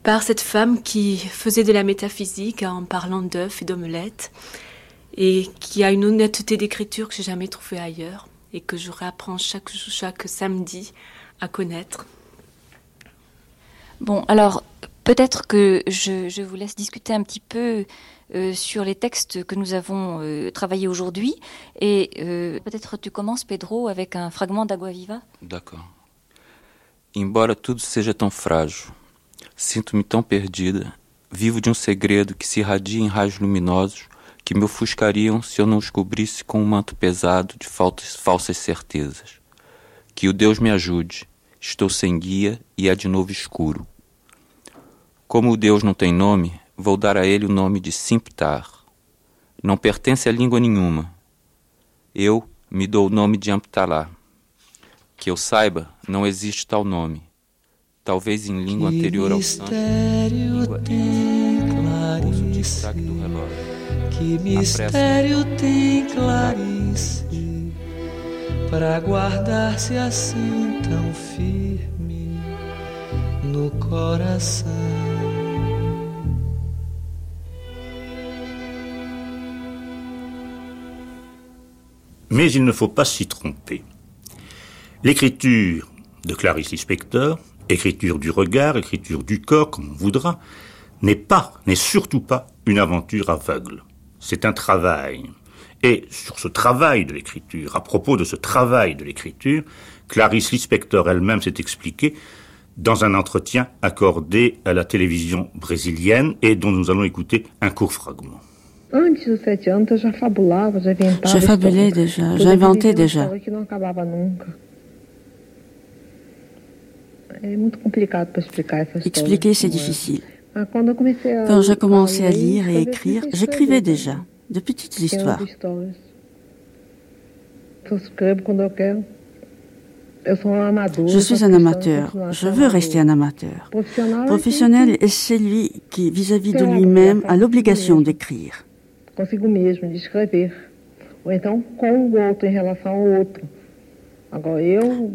par cette femme qui faisait de la métaphysique en parlant d'œufs et d'omelettes et qui a une honnêteté d'écriture que j'ai jamais trouvée ailleurs et que je réapprends chaque, samedi à connaître. Bon, alors peut-être que je, vous laisse discuter un petit peu euh, sur les textes que nous avons euh, travaillés aujourd'hui et euh, peut-être tu commences, Pedro, avec un fragment d'Agua Viva. D'accord. Embora tudo seja tão frágil, Sinto-me tão perdida. Vivo de um segredo que se irradia em raios luminosos que me ofuscariam se eu não os cobrisse com um manto pesado de falsas certezas. Que o Deus me ajude. Estou sem guia e é de novo escuro. Como o Deus não tem nome, vou dar a ele o nome de Simptar. Não pertence a língua nenhuma. Eu me dou o nome de Amptalá. Que eu saiba, não existe tal nome. Talvez em língua Que anterior ao santo. tem Clarice? Que mistério tem Clarice? Para guardar-se assim tão firme no coração. Mais il ne faut pas s'y tromper. L'écriture de Clarice Lispector, écriture du regard, écriture du corps, comme on voudra, n'est pas, n'est surtout pas une aventure aveugle. C'est un travail. Et sur ce travail de l'écriture, à propos de ce travail de l'écriture, Clarice Lispector elle-même s'est expliquée dans un entretien accordé à la télévision brésilienne et dont nous allons écouter un court fragment. Je fabulais déjà, j'inventais déjà. Expliquer, c'est difficile. Quand j'ai commencé à lire et écrire, j'écrivais déjà de petites histoires. Je suis un amateur. Je veux rester un amateur. Professionnel, Professionnel est celui qui, vis-à-vis de lui-même, a l'obligation d'écrire. Consigo mesmo de escrever. Ou então com o outro, em relação ao outro. Agora, eu.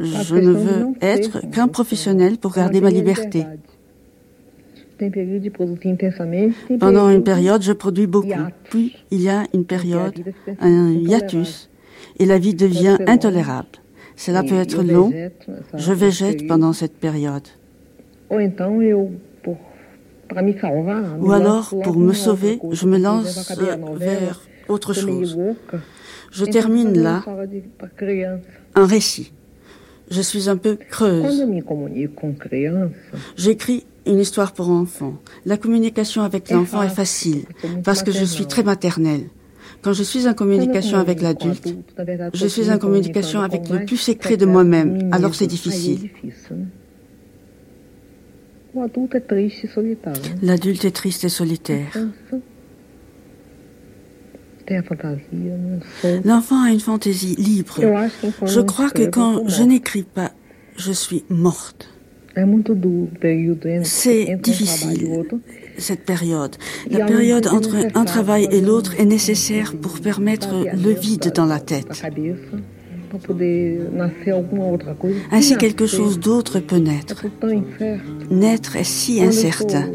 Je ne veux être qu'un professionnel pour garder ma liberté. Pendant une période, je produis beaucoup. Puis, il y a une période, un hiatus, et la vie devient intolérable. Cela peut être long. Je végète pendant cette période. Me alors, pour me sauver, je me lance euh, vers autre chose. Je termine là un récit. Je suis un peu creuse. J'écris une histoire pour enfants. La communication avec l'enfant est facile, parce que je suis très maternelle. Quand je suis en communication avec l'adulte, je suis en communication avec le plus secret de moi-même, alors c'est difficile. L'adulte est triste et solitaire. L'enfant a une fantaisie libre. Je crois que quand je n'écris pas, je suis morte. C'est difficile, cette période. La période entre un travail et l'autre est nécessaire pour permettre le vide dans la tête. Ainsi, Nascer quelque chose d'autre peut naître. Naître est si incertain.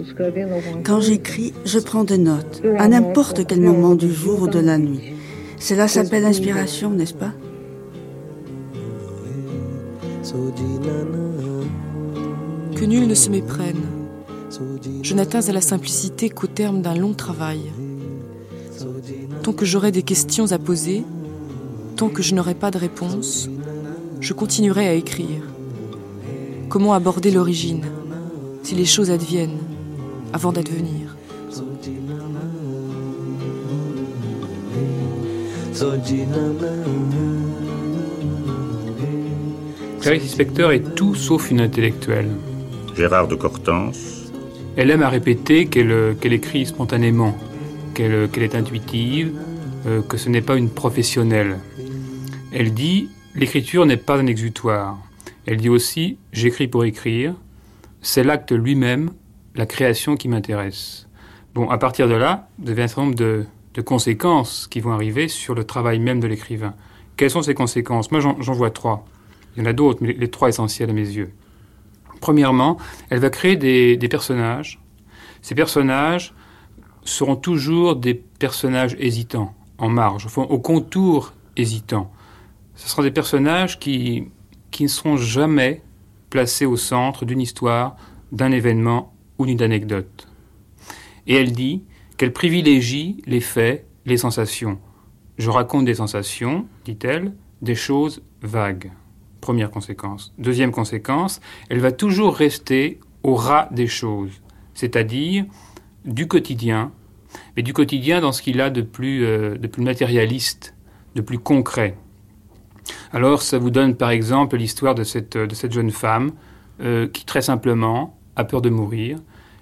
Quand j'écris, je prends des notes, à n'importe quel moment du jour ou de la nuit. Cela s'appelle inspiration, n'est-ce pas? Que nul ne se méprenne. Je n'atteins à la simplicité qu'au terme d'un long travail. Tant que j'aurai des questions à poser, tant que je n'aurai pas de réponse, je continuerai à écrire. Comment aborder l'origine, si les choses adviennent, avant d'advenir? Clarice Lispector est tout sauf une intellectuelle. Gérard de Cortance, Elle aime à répéter qu'elle euh, écrit spontanément, qu'elle euh, est intuitive, euh, que ce n'est pas une professionnelle. Elle dit l'écriture n'est pas un exutoire. Elle dit aussi j'écris pour écrire. C'est l'acte lui-même, la création qui m'intéresse. Bon, à partir de là, vous avez un certain nombre de, de conséquences qui vont arriver sur le travail même de l'écrivain. Quelles sont ces conséquences? Moi, j'en vois trois. Il y en a d'autres, mais les- trois essentiels à mes yeux. Premièrement, elle va créer des, des personnages. Ces personnages seront toujours des personnages hésitants, en marge, au au contour hésitant. Ce seront des personnages qui, ne seront jamais placés au centre d'une histoire, d'un événement ou d'une anecdote. Et elle dit qu'elle privilégie les faits, les sensations. Je raconte des sensations, dit-elle, des choses vagues. Première conséquence. Deuxième conséquence, elle va toujours rester au ras des choses, c'est-à-dire du quotidien, mais du quotidien dans ce qu'il a de plus, euh, de plus matérialiste, de plus concret. Alors ça vous donne par exemple l'histoire de cette, jeune femme euh, qui très simplement a peur de mourir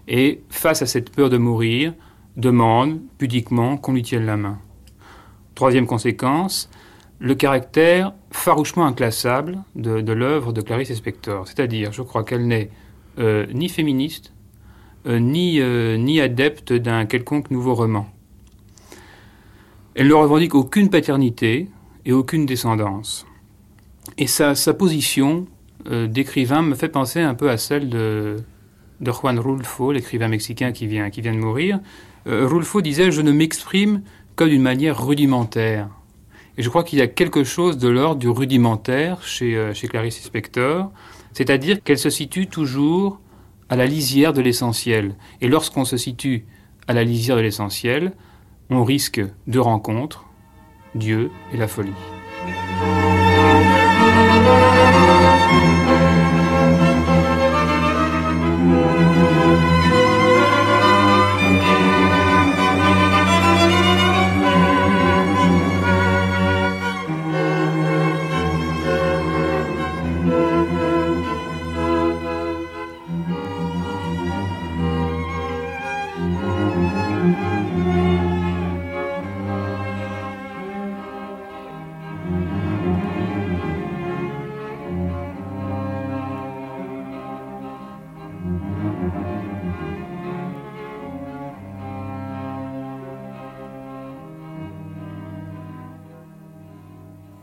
et face à cette peur de mourir demande pudiquement qu'on lui tienne la main. Troisième conséquence, le caractère farouchement inclassable de, l'œuvre de Clarice Spector. C'est-à-dire, je crois qu'elle n'est euh, ni féministe, euh, ni, ni adepte d'un quelconque nouveau roman. Elle ne revendique aucune paternité et aucune descendance. Et sa, sa position d'écrivain me fait penser un peu à celle de, de Juan Rulfo, l'écrivain mexicain qui vient, qui vient de mourir. Rulfo disait Je ne m'exprime que d'une manière rudimentaire. Et je crois qu'il y a quelque chose de l'ordre du rudimentaire chez, chez Clarice Spector, c'est-à-dire qu'elle se situe toujours à la lisière de l'essentiel. Et lorsqu'on se situe à la lisière de l'essentiel, on risque deux rencontres, Dieu et la folie.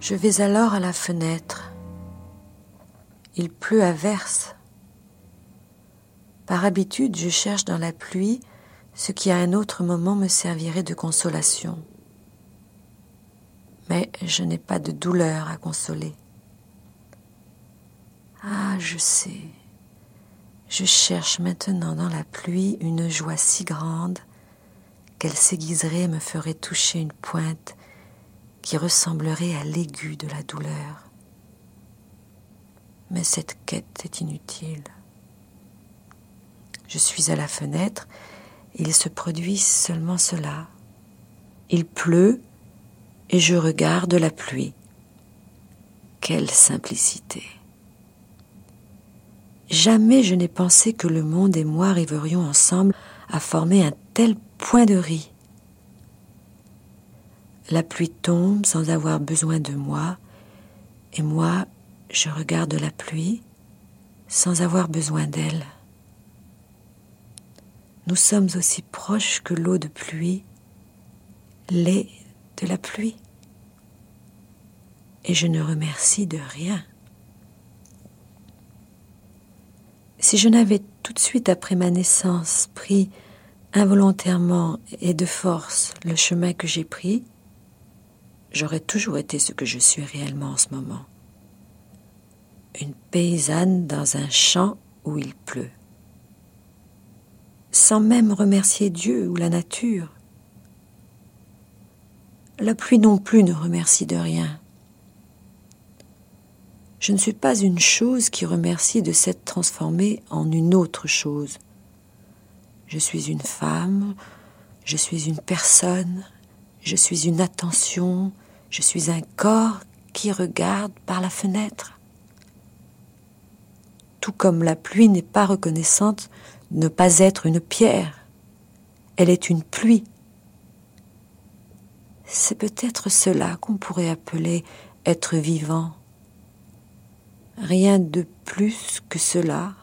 Je vais alors à la fenêtre. Il pleut à verse. Par habitude, je cherche dans la pluie ce qui à un autre moment me servirait de consolation. Mais je n'ai pas de douleur à consoler. Ah, je sais. Je cherche maintenant dans la pluie une joie si grande qu'elle s'aiguiserait et me ferait toucher une pointe qui ressemblerait à l'aigu de la douleur. Mais cette quête est inutile. Je suis à la fenêtre, il se produit seulement cela. Il pleut, et je regarde la pluie. Quelle simplicité. Jamais je n'ai pensé que le monde et moi arriverions ensemble à former un tel point de riz. La pluie tombe sans avoir besoin de moi, et moi, je regarde la pluie sans avoir besoin d'elle. Nous sommes aussi proches que l'eau de pluie l'est de la pluie. Et je ne remercie de rien. Si je n'avais tout de suite après ma naissance pris involontairement et de force le chemin que j'ai pris, j'aurais toujours été ce que je suis réellement en ce moment. Une paysanne dans un champ où il pleut. Sans même remercier Dieu ou la nature. La pluie non plus ne remercie de rien. Je ne suis pas une chose qui remercie de s'être transformée en une autre chose. Je suis une femme, je suis une personne, je suis une attention, je suis un corps qui regarde par la fenêtre. Tout comme la pluie n'est pas reconnaissante de ne pas être une pierre, elle est une pluie. C'est peut-être cela qu'on pourrait appeler être vivant. Rien de plus que cela.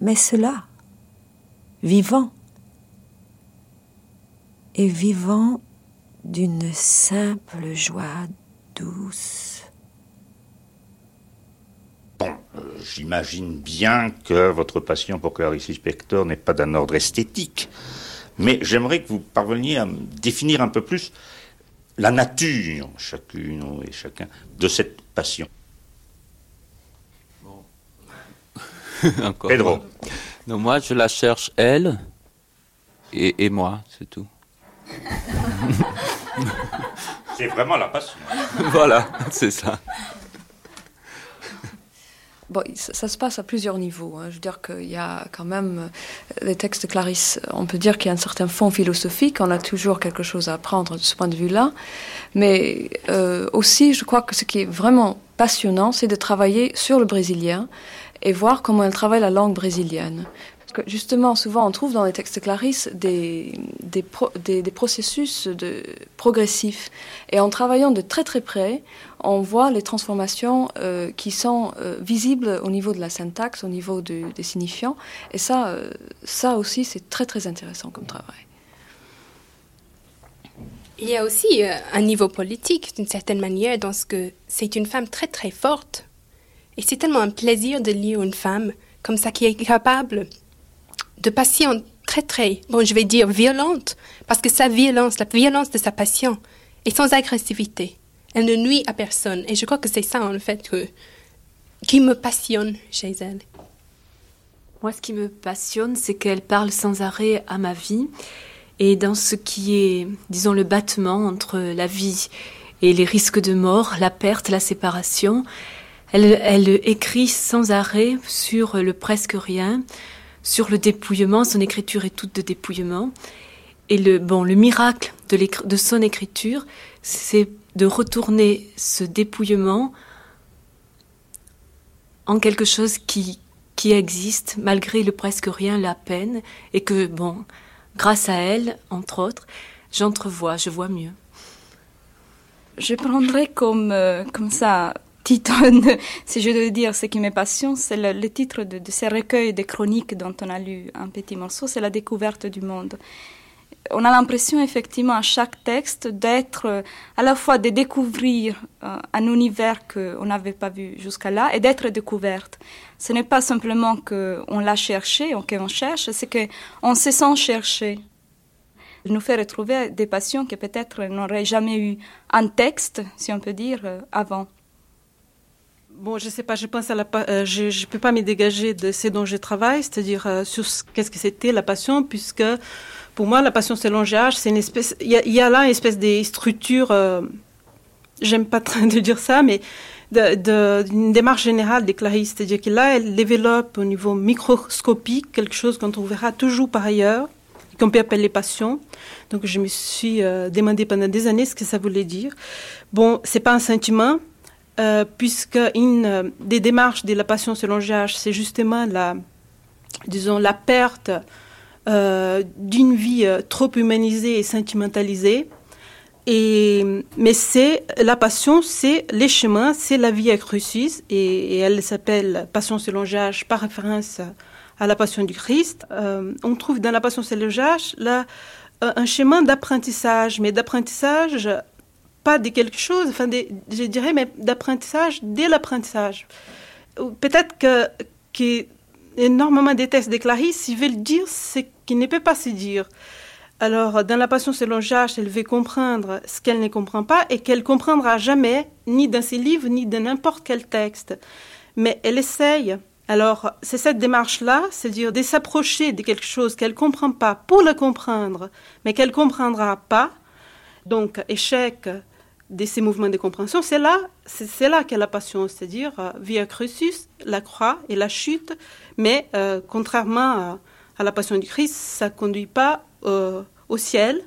Mais cela, vivant et vivant d'une simple joie douce. Bon, euh, j'imagine bien que votre passion pour Clarice Spector n'est pas d'un ordre esthétique, mais j'aimerais que vous parveniez à définir un peu plus la nature, chacune et chacun, de cette passion. [LAUGHS] [LAUGHS] Encore Pedro. Non, moi, je la cherche, elle, et, et moi, c'est tout. [LAUGHS] C'est vraiment la passion. [LAUGHS] voilà, c'est ça. Bon, ça, se passe à plusieurs niveaux. Hein. Je veux dire qu'il y a quand même euh, les textes de Clarisse. On peut dire qu'il y a un certain fond philosophique. On a toujours quelque chose à apprendre de ce point de vue-là. Mais euh, aussi, je crois que ce qui est vraiment passionnant, c'est de travailler sur le brésilien et voir comment elle travaille la langue brésilienne justement, souvent, on trouve dans les textes de Clarisse des, processus progressifs. Et en travaillant de très très près, on voit les transformations euh, qui sont euh, visibles au niveau de la syntaxe, au niveau des signifiants. Et ça, euh, ça aussi, c'est très très intéressant comme travail. Il y a aussi un niveau politique, d'une certaine manière, dans ce que c'est une femme très très forte. Et c'est tellement un plaisir de lire une femme comme ça qui est capable de passion très très, bon je vais dire violente, parce que sa violence, la violence de sa passion, est sans agressivité. Elle ne nuit à personne. Et je crois que c'est ça en fait qui me passionne chez elle. Moi, ce qui me passionne, c'est qu'elle parle sans arrêt à ma vie. Et dans ce qui est, disons, le battement entre la vie et les risques de mort, la perte, la séparation, elle écrit sans arrêt sur le presque rien, sur le dépouillement. Son écriture est toute de dépouillement. Et le, bon, le miracle de, son écriture, c'est de retourner ce dépouillement en quelque chose qui, qui existe malgré le presque rien, la peine, et que, bon, grâce à elle, entre autres, j'entrevois, je vois mieux. Je prendrais comme, euh, comme ça titre, [LAUGHS] si je dois dire ce qui me passionne, c'est le, titre de, ces recueils de chroniques dont on a lu un petit morceau, c'est la découverte du monde. On a l'impression effectivement à chaque texte d'être euh, à la fois de découvrir euh, un univers qu'on n'avait pas vu jusqu'à là et d'être découverte. Ce n'est pas simplement qu'on l'a cherché ou qu'on cherche, c'est qu'on se sent chercher nous fait retrouver des passions que peut-être n'auraient jamais eu un texte, si on peut dire, euh, avant. Bon, je sais pas, je pense à la, euh, je, ne peux pas me dégager de ce dont je travaille, c'est-à-dire euh, sur qu'est-ce que c'était la passion, puisque pour moi, la passion, c'est l'angéage, c'est une espèce, il y, a là une espèce de structure, euh, j'aime pas [LAUGHS] de dire ça, mais d'une démarche générale des Clarisse, c'est-à-dire que là, elle développe au niveau microscopique quelque chose qu'on trouvera toujours par ailleurs, qu'on peut appeler passion. Donc, je me suis demandé pendant des années ce que ça voulait dire. Bon, c'est pas un sentiment, euh, puisque une des démarches de la passion selon GH, c'est justement la, disons, la perte euh, d'une vie euh, trop humanisée et sentimentalisée. Et, mais c'est la passion, c'est les chemins, c'est la vie à Crucis, et, elle s'appelle Passion selon GH par référence à la passion du Christ. on trouve dans la passion selon GH là, un chemin d'apprentissage, mais d'apprentissage pas de quelque chose, enfin, je dirais, mais d'apprentissage dès l'apprentissage. Peut-être que, que énormément des textes de Clarisse, ils veulent dire ce qui ne peut pas se dire. Alors, dans La Passion selon Jacques, elle veut comprendre ce qu'elle ne comprend pas et qu'elle comprendra jamais, ni dans ses livres, ni dans n'importe quel texte. Mais elle essaye. Alors, c'est cette démarche-là, c'est-à-dire de s'approcher de quelque chose qu'elle ne comprend pas pour le comprendre, mais qu'elle ne comprendra pas. Donc, échec, de ces mouvements de compréhension, c'est là, c'est là qu'est la passion, c'est-à-dire euh, via Crucis, la croix et la chute, mais euh, contrairement à, la passion du Christ, ça conduit pas euh, au ciel,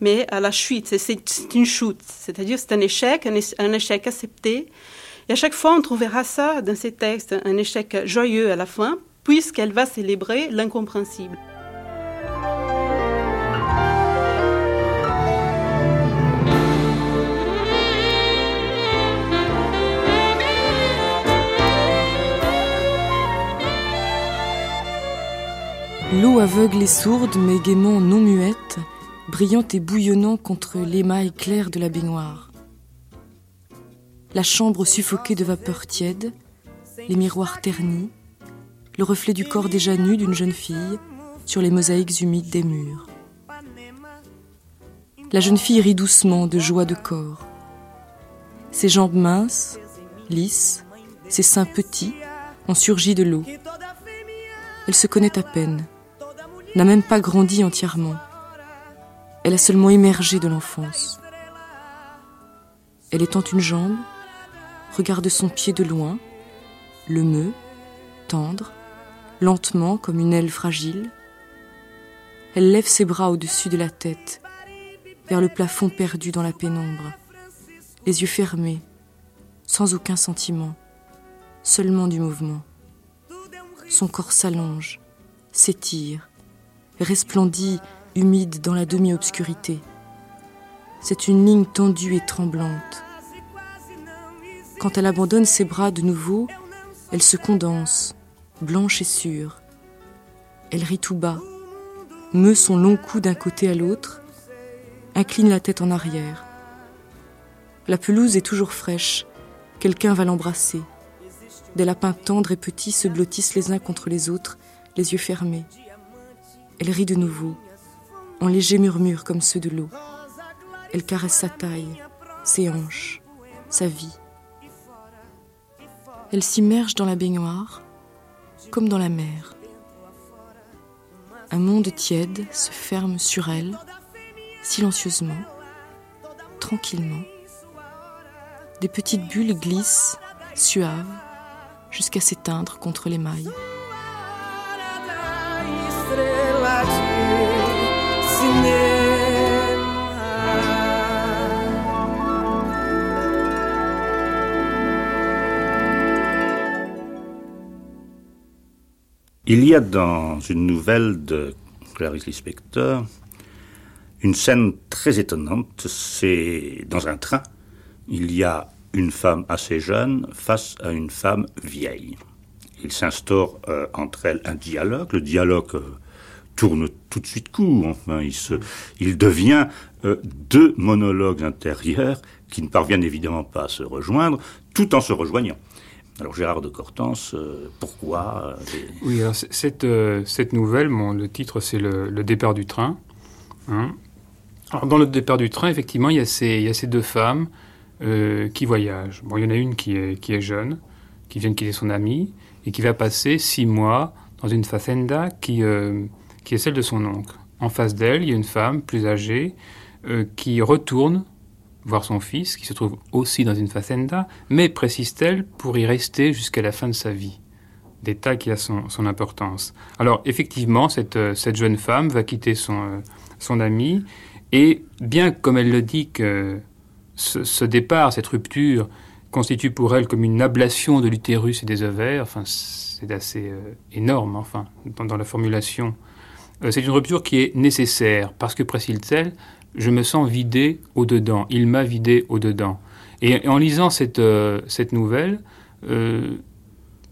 mais à la chute. C'est une chute, c'est-à-dire c'est un échec, un, échec accepté. Et à chaque fois, on trouvera ça dans ces textes, un échec joyeux à la fin, puisqu'elle va célébrer l'incompréhensible. L'eau aveugle et sourde, mais gaiement non muette, brillante et bouillonnant contre l'émail clair de la baignoire. La chambre suffoquée de vapeur tiède, les miroirs ternis, le reflet du corps déjà nu d'une jeune fille sur les mosaïques humides des murs. La jeune fille rit doucement de joie de corps. Ses jambes minces, lisses, ses seins petits ont surgi de l'eau. Elle se connaît à peine n'a même pas grandi entièrement. Elle a seulement émergé de l'enfance. Elle étend une jambe, regarde son pied de loin, le meut, tendre, lentement comme une aile fragile. Elle lève ses bras au-dessus de la tête, vers le plafond perdu dans la pénombre, les yeux fermés, sans aucun sentiment, seulement du mouvement. Son corps s'allonge, s'étire, resplendit, humide dans la demi-obscurité. C'est une ligne tendue et tremblante. Quand elle abandonne ses bras de nouveau, elle se condense, blanche et sûre. Elle rit tout bas, meut son long cou d'un côté à l'autre, incline la tête en arrière. La pelouse est toujours fraîche, quelqu'un va l'embrasser. Des lapins tendres et petits se blottissent les uns contre les autres, les yeux fermés. Elle rit de nouveau, en léger murmure comme ceux de l'eau. Elle caresse sa taille, ses hanches, sa vie. Elle s'immerge dans la baignoire, comme dans la mer. Un monde tiède se ferme sur elle, silencieusement, tranquillement. Des petites bulles glissent, suaves, jusqu'à s'éteindre contre les mailles. Il y a dans une nouvelle de Clarice Lispector une scène très étonnante. C'est dans un train. Il y a une femme assez jeune face à une femme vieille. Il s'instaure euh, entre elles un dialogue. Le dialogue euh, tourne tout de suite court. Enfin, il, se, il devient euh, deux monologues intérieurs qui ne parviennent évidemment pas à se rejoindre, tout en se rejoignant. Alors Gérard de Cortance, euh, pourquoi euh, Oui, alors cette, cette nouvelle, le titre c'est le, départ du train. Hein. Alors dans le départ du train, effectivement, il y a ces, il y a ces deux femmes qui voyagent. Bon, il y en a une qui est, qui est jeune, qui vient de quitter son ami, et qui va passer six mois dans une fazenda qui, qui est celle de son oncle. En face d'elle, il y a une femme plus âgée qui retourne voir son fils, qui se trouve aussi dans une fazenda, mais, précise-t-elle, pour y rester jusqu'à la fin de sa vie. Détail qui a son, importance. Alors, effectivement, cette, euh, cette, jeune femme va quitter son, euh, son ami, et bien comme elle le dit que ce, départ, cette rupture, constitue pour elle comme une ablation de l'utérus et des ovaires, enfin, c'est assez euh, énorme, enfin, dans, la formulation. C'est une rupture qui est nécessaire, parce que, précise-t-elle, je me sens vidé au-dedans. Il m'a vidé au-dedans. Et en lisant cette, euh, cette nouvelle, euh,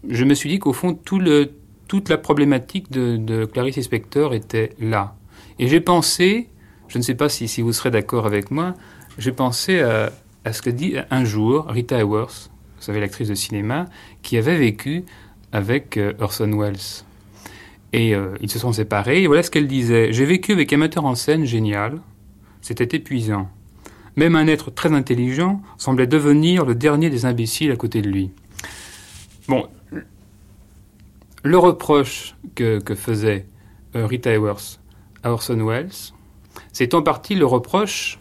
je me suis dit qu'au fond, toute la problématique de, Clarice Lispector était là. Et j'ai pensé, je ne sais pas si, vous serez d'accord avec moi, j'ai pensé à, ce que dit un jour Rita Hayworth, vous savez, l'actrice de cinéma, qui avait vécu avec euh, Orson Welles. Et ils se sont séparés, et voilà ce qu'elle disait. J'ai vécu avec un metteur en scène génial, c'était épuisant. Même un être très intelligent semblait devenir le dernier des imbéciles à côté de lui. Bon, le reproche que, faisait euh, Rita Hayworth à Orson Welles, c'est en partie le reproche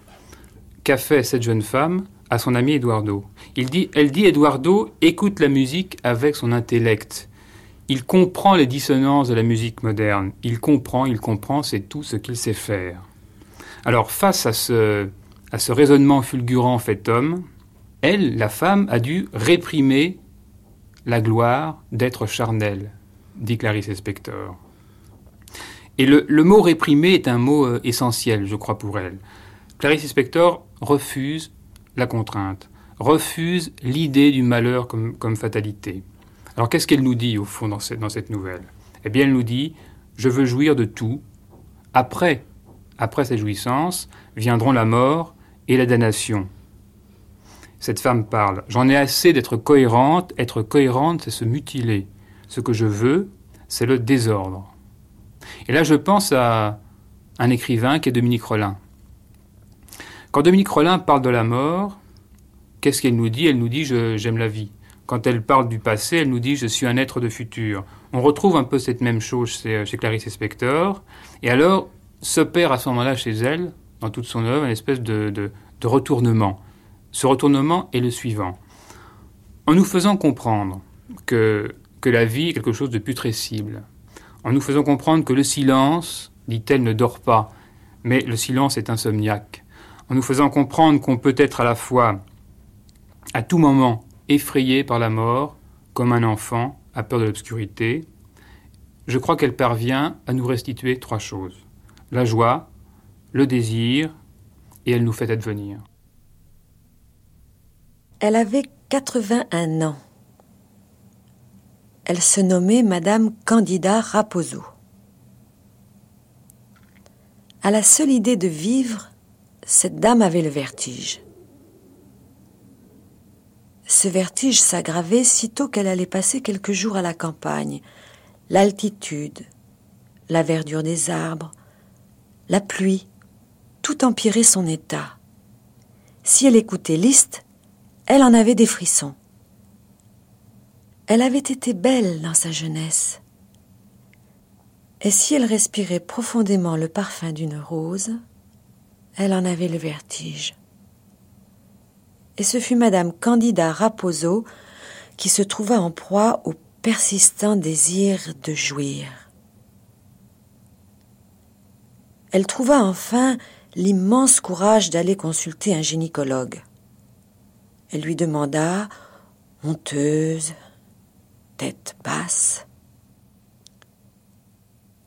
qu'a fait cette jeune femme à son ami Eduardo. Elle dit Eduardo écoute la musique avec son intellect. Il comprend les dissonances de la musique moderne. Il comprend, il comprend, c'est tout ce qu'il sait faire. Alors face à ce, à ce raisonnement fulgurant fait homme, elle, la femme, a dû réprimer la gloire d'être charnelle, dit Clarice Spector. Et le, mot réprimer est un mot euh, essentiel, je crois, pour elle. Clarice Spector refuse la contrainte, refuse l'idée du malheur comme fatalité. Alors qu'est-ce qu'elle nous dit, au fond, dans cette, nouvelle? Eh bien, elle nous dit, je veux jouir de tout, après après cette jouissance, viendront la mort et la damnation. Cette femme parle. J'en ai assez d'être cohérente. Être cohérente, c'est se mutiler. Ce que je veux, c'est le désordre. Et là, je pense à un écrivain qui est Dominique Rollin. Quand Dominique Rollin parle de la mort, qu'est-ce qu'elle nous dit? Elle nous dit j'aime la vie. Quand elle parle du passé, elle nous dit je suis un être de futur. On retrouve un peu cette même chose chez, chez Clarice Spector. Et alors, s'opère à ce moment-là chez elle, dans toute son œuvre, une espèce de, retournement. Ce retournement est le suivant. En nous faisant comprendre que que la vie est quelque chose de putrescible, en nous faisant comprendre que le silence, dit-elle, ne dort pas, mais le silence est insomniaque, en nous faisant comprendre qu'on peut être à la fois, à tout moment, effrayé par la mort, comme un enfant a peur de l'obscurité, je crois qu'elle parvient à nous restituer trois choses. La joie, le désir, et elle nous fait advenir. Elle avait 81 ans. Elle se nommait Madame Candida Raposo. À la seule idée de vivre, cette dame avait le vertige. Ce vertige s'aggravait sitôt qu'elle allait passer quelques jours à la campagne. L'altitude, la verdure des arbres, la pluie, tout empirait son état. Si elle écoutait Liszt, elle en avait des frissons. Elle avait été belle dans sa jeunesse. Et si elle respirait profondément le parfum d'une rose, elle en avait le vertige et ce fut Madame Candida Raposo qui se trouva en proie au persistant désir de jouir. Elle trouva enfin l'immense courage d'aller consulter un gynécologue. Elle lui demanda, honteuse, tête basse,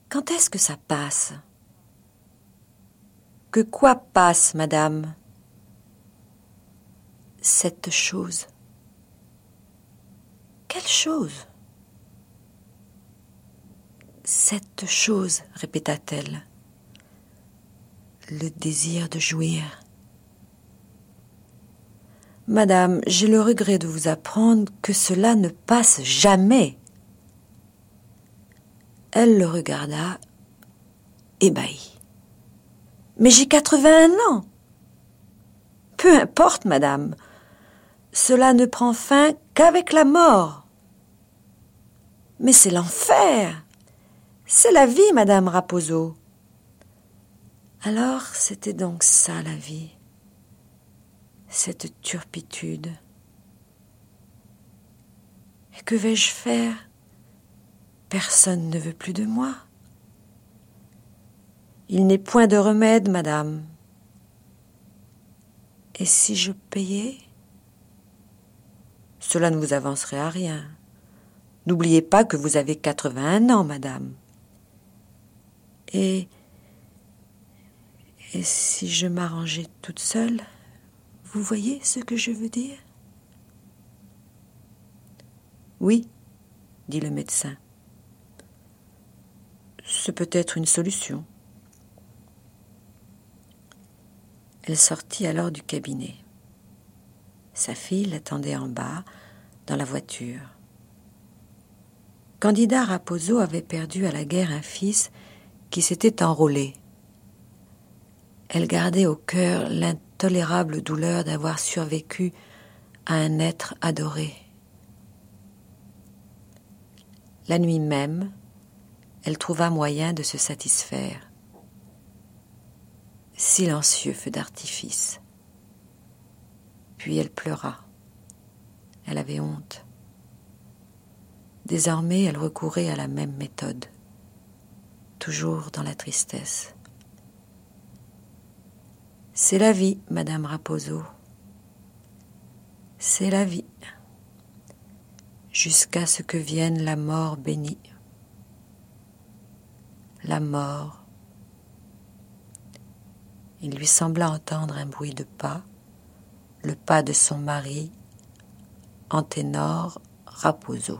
Quand est-ce que ça passe Que quoi passe, madame? Cette chose. Quelle chose? Cette chose, répéta-t-elle. Le désir de jouir. Madame, j'ai le regret de vous apprendre que cela ne passe jamais. Elle le regarda, ébahie. Mais j'ai quatre-vingt-un ans. Peu importe, madame cela ne prend fin qu'avec la mort. Mais c'est l'enfer. C'est la vie, Madame Raposo. Alors c'était donc ça la vie, cette turpitude. Et que vais-je faire? Personne ne veut plus de moi. Il n'est point de remède, madame. Et si je payais? Cela ne vous avancerait à rien. N'oubliez pas que vous avez 81 ans, madame. Et. Et si je m'arrangeais toute seule, vous voyez ce que je veux dire? Oui, dit le médecin. Ce peut être une solution. Elle sortit alors du cabinet. Sa fille l'attendait en bas, dans la voiture. Candida Raposo avait perdu à la guerre un fils qui s'était enrôlé. Elle gardait au cœur l'intolérable douleur d'avoir survécu à un être adoré. La nuit même, elle trouva moyen de se satisfaire. Silencieux feu d'artifice. Puis elle pleura. Elle avait honte. Désormais, elle recourait à la même méthode, toujours dans la tristesse. C'est la vie, Madame Raposo. C'est la vie. Jusqu'à ce que vienne la mort bénie. La mort. Il lui sembla entendre un bruit de pas, le pas de son mari Anténor Raposo.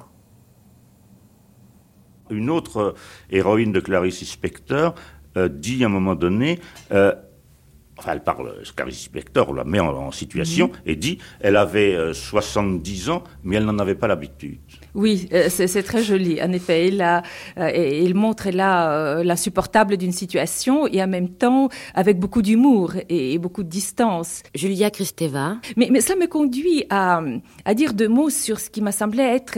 Une autre héroïne de Clarice Lispector euh, dit à un moment donné, euh, enfin elle parle, Clarice Lispector, on la met en, situation, mhm. et dit, elle avait 70 euh, ans, mais elle n'en avait pas l'habitude. Oui, euh, c'est très joli. En effet, il, a, euh, il montre là euh, l'insupportable d'une situation et en même temps avec beaucoup d'humour et, beaucoup de distance. Julia Kristeva. Mais, mais ça me conduit à, à dire deux mots sur ce qui m'a semblé être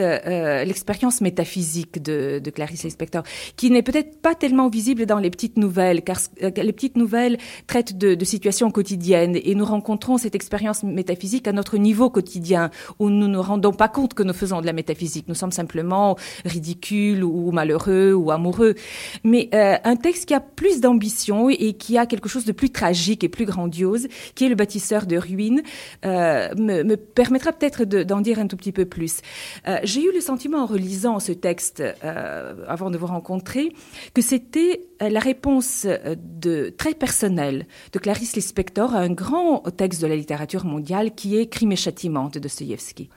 l'expérience métaphysique de, de Clarice Lispector, qui n'est peut-être pas tellement visible dans les petites nouvelles, car les petites nouvelles traitent de, de situations quotidiennes et nous rencontrons cette expérience métaphysique à notre niveau quotidien où nous ne rendons pas compte que nous faisons de la métaphysique. Nous sommes simplement ridicules ou malheureux ou amoureux. Mais euh, un texte qui a plus d'ambition et qui a quelque chose de plus tragique et plus grandiose, qui est le bâtisseur de ruines, euh, me, me, permettra peut-être d'en dire un tout petit peu plus. Euh, J'ai eu le sentiment en relisant ce texte avant de vous rencontrer que c'était la réponse de, très personnelle de Clarice Lispector à un grand texte de la littérature mondiale qui est Crime et châtiment de Dostoïevski.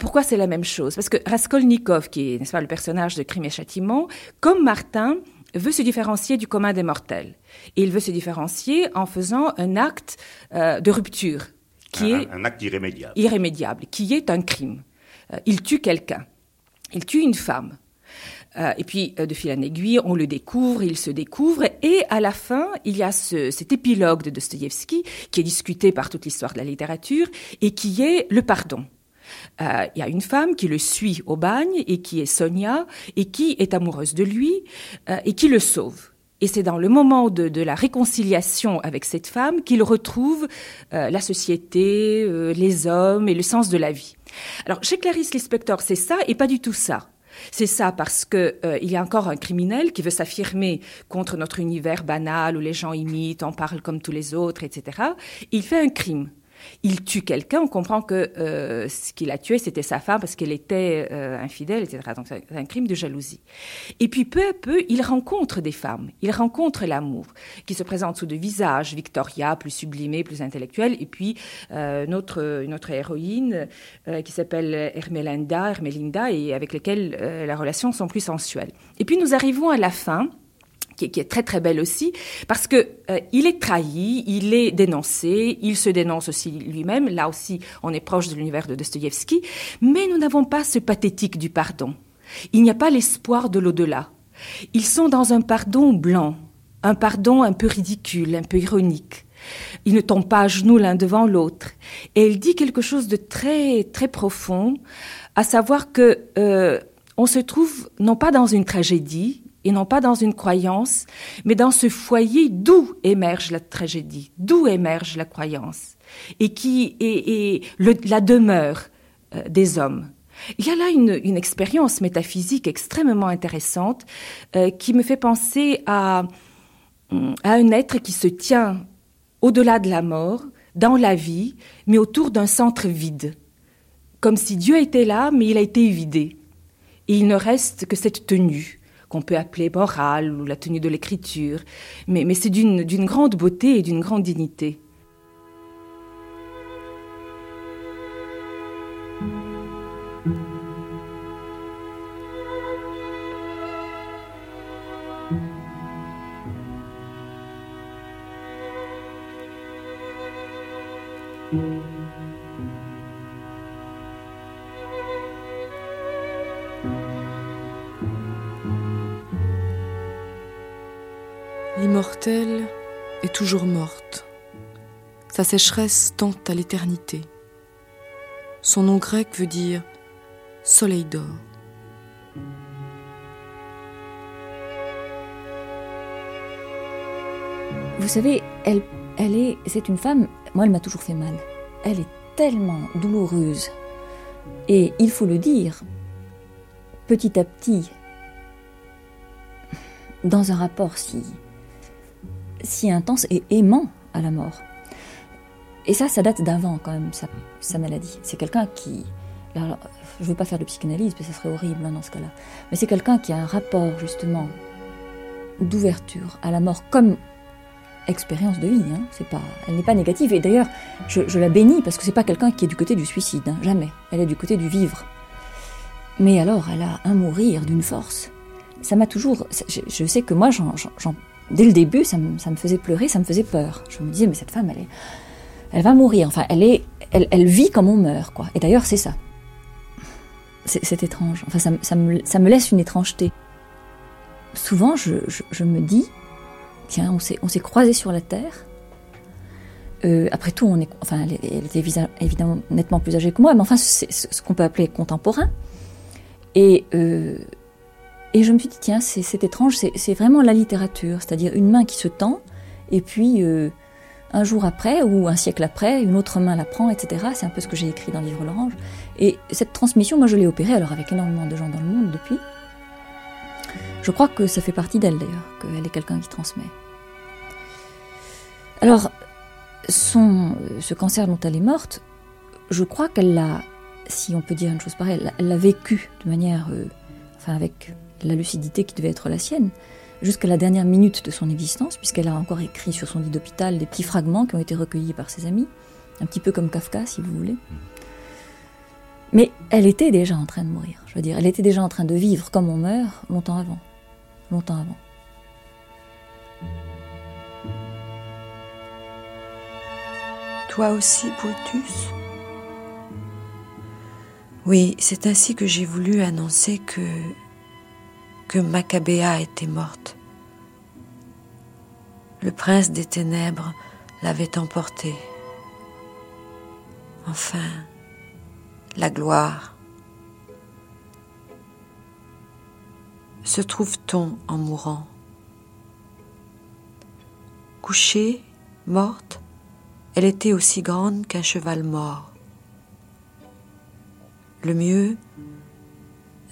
Pourquoi c'est la même chose? Parce que Raskolnikov, qui est n'est-ce pas, le personnage de Crime et châtiment, comme Martin, veut se différencier du commun des mortels. Et il veut se différencier en faisant un acte euh, de rupture, qui un, est un acte irrémédiable. irrémédiable, qui est un crime. Euh, il tue quelqu'un. Il tue une femme. Euh, et puis, de fil en aiguille, on le découvre, il se découvre, et à la fin, il y a ce, cet épilogue de Dostoïevski qui est discuté par toute l'histoire de la littérature et qui est le pardon. Euh, il y a une femme qui le suit au bagne et qui est Sonia et qui est amoureuse de lui euh, et qui le sauve. Et c'est dans le moment de, la réconciliation avec cette femme qu'il retrouve euh, la société, euh, les hommes et le sens de la vie. Alors chez Clarice Lispector, c'est ça et pas du tout ça. C'est ça parce que euh, il y a encore un criminel qui veut s'affirmer contre notre univers banal où les gens imitent, on parle comme tous les autres, etc. Il fait un crime. Il tue quelqu'un, on comprend que euh, ce qu'il a tué, c'était sa femme parce qu'elle était euh, infidèle, etc. Donc c'est un crime de jalousie. Et puis peu à peu, il rencontre des femmes, il rencontre l'amour, qui se présente sous de visages, Victoria, plus sublimée, plus intellectuelle, et puis euh, notre, notre héroïne euh, qui s'appelle Hermelinda, Hermelinda, et avec lesquelles euh, la relation sont plus sensuelles. Et puis nous arrivons à la fin qui, est très très belle aussi, parce que euh, il est trahi, il est dénoncé, il se dénonce aussi lui-même. Là aussi, on est proche de l'univers de Dostoïevski, mais nous n'avons pas ce pathétique du pardon. Il n'y a pas l'espoir de l'au-delà. Ils sont dans un pardon blanc, un pardon un peu ridicule, un peu ironique. Ils ne tombent pas à genoux l'un devant l'autre. Et il dit quelque chose de très très profond, à savoir que euh, on se trouve non pas dans une tragédie, et non pas dans une croyance, mais dans ce foyer d'où émerge la tragédie, d'où émerge la croyance, et qui est, la demeure euh, des hommes. Il y a là une, expérience métaphysique extrêmement intéressante euh, qui me fait penser à, à un être qui se tient au-delà de la mort, dans la vie, mais autour d'un centre vide. Comme si Dieu était là, mais il a été vidé. Et il ne reste que cette tenue qu'on peut appeler morale ou la tenue de l'écriture, mais, mais c'est d'une grande beauté et d'une grande dignité. Toujours morte. Sa sécheresse tend à l'éternité. Son nom grec veut dire soleil d'or. Vous savez, elle, elle est, c'est une femme. Moi, elle m'a toujours fait mal. Elle est tellement douloureuse. Et il faut le dire, petit à petit, dans un rapport si si intense et aimant à la mort. Et ça, ça date d'avant quand même, sa, maladie. C'est quelqu'un qui... Alors, je ne veux pas faire de psychanalyse, mais ça serait horrible hein, dans ce cas-là. Mais c'est quelqu'un qui a un rapport justement d'ouverture à la mort comme expérience de vie. Hein. C'est pas, elle n'est pas négative. Et d'ailleurs, je, je, la bénis parce que c'est pas quelqu'un qui est du côté du suicide, hein, jamais. Elle est du côté du vivre. Mais alors, elle a un mourir d'une force. Ça m'a toujours. Je, je, sais que moi, j'en dès le début, ça me, ça me, faisait pleurer, ça me faisait peur. Je me disais, mais cette femme, elle, est, elle va mourir. Enfin, elle, est, elle, elle vit comme on meurt, quoi. Et d'ailleurs, c'est ça. C'est étrange. Enfin, ça, ça, me, ça me laisse une étrangeté. Souvent, je, je, je me dis, tiens, on s'est croisés sur la Terre. Euh, après tout, on est, enfin, elle, elle était évidemment nettement plus âgée que moi, mais enfin, c'est ce qu'on peut appeler contemporain. Et euh, et je me suis dit, tiens, c'est étrange, c'est vraiment la littérature, c'est-à-dire une main qui se tend, et puis euh, un jour après ou un siècle après, une autre main la prend, etc. C'est un peu ce que j'ai écrit dans Vivre l'Orange. Et cette transmission, moi je l'ai opérée alors avec énormément de gens dans le monde depuis. Je crois que ça fait partie d'elle d'ailleurs, qu'elle est quelqu'un qui transmet. Alors, son, ce cancer dont elle est morte, je crois qu'elle l'a, si on peut dire une chose pareille, elle l'a vécu de manière, euh, enfin avec la lucidité qui devait être la sienne, jusqu'à la dernière minute de son existence, puisqu'elle a encore écrit sur son lit d'hôpital des petits fragments qui ont été recueillis par ses amis, un petit peu comme Kafka, si vous voulez. Mais elle était déjà en train de mourir, je veux dire, elle était déjà en train de vivre comme on meurt longtemps avant, longtemps avant. Toi aussi, Brutus? Oui, c'est ainsi que j'ai voulu annoncer que que Maccabéa était morte. Le prince des ténèbres l'avait emportée. Enfin, la gloire. Se trouve-t-on en mourant? Couchée, morte, elle était aussi grande qu'un cheval mort. Le mieux,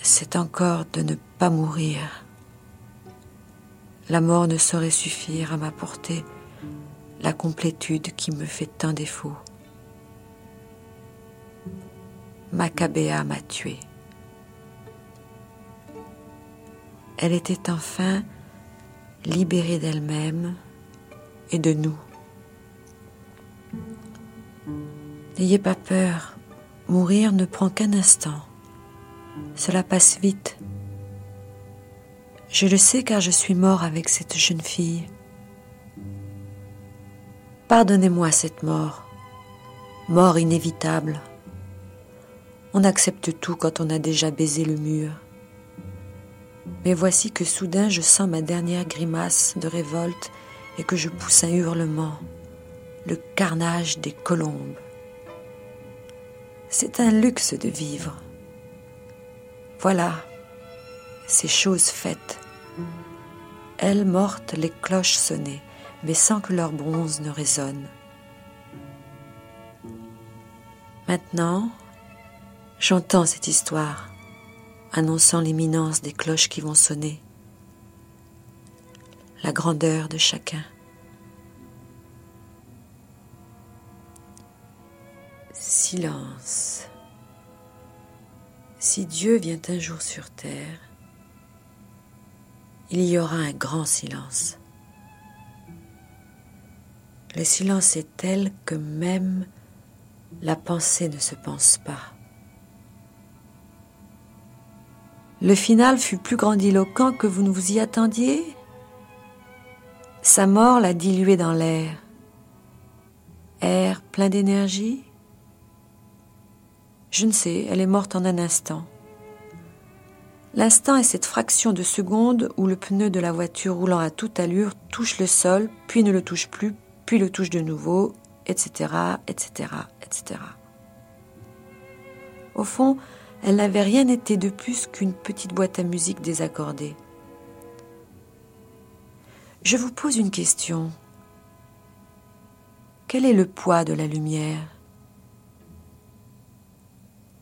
c'est encore de ne pas mourir. La mort ne saurait suffire à m'apporter la complétude qui me fait tant défaut. Maccabéa m'a tué. Elle était enfin libérée d'elle-même et de nous. N'ayez pas peur, mourir ne prend qu'un instant. Cela passe vite. Je le sais car je suis mort avec cette jeune fille. Pardonnez-moi cette mort, mort inévitable. On accepte tout quand on a déjà baisé le mur. Mais voici que soudain je sens ma dernière grimace de révolte et que je pousse un hurlement, le carnage des colombes. C'est un luxe de vivre. Voilà, ces choses faites. Elles mortes, les cloches sonnaient, mais sans que leur bronze ne résonne. Maintenant, j'entends cette histoire, annonçant l'imminence des cloches qui vont sonner, la grandeur de chacun. Silence. Si Dieu vient un jour sur terre, il y aura un grand silence. Le silence est tel que même la pensée ne se pense pas. Le final fut plus grandiloquent que vous ne vous y attendiez. Sa mort l'a dilué dans l'air. Air plein d'énergie, je ne sais, elle est morte en un instant. L'instant est cette fraction de seconde où le pneu de la voiture roulant à toute allure touche le sol, puis ne le touche plus, puis le touche de nouveau, etc., etc., etc. Au fond, elle n'avait rien été de plus qu'une petite boîte à musique désaccordée. Je vous pose une question. Quel est le poids de la lumière?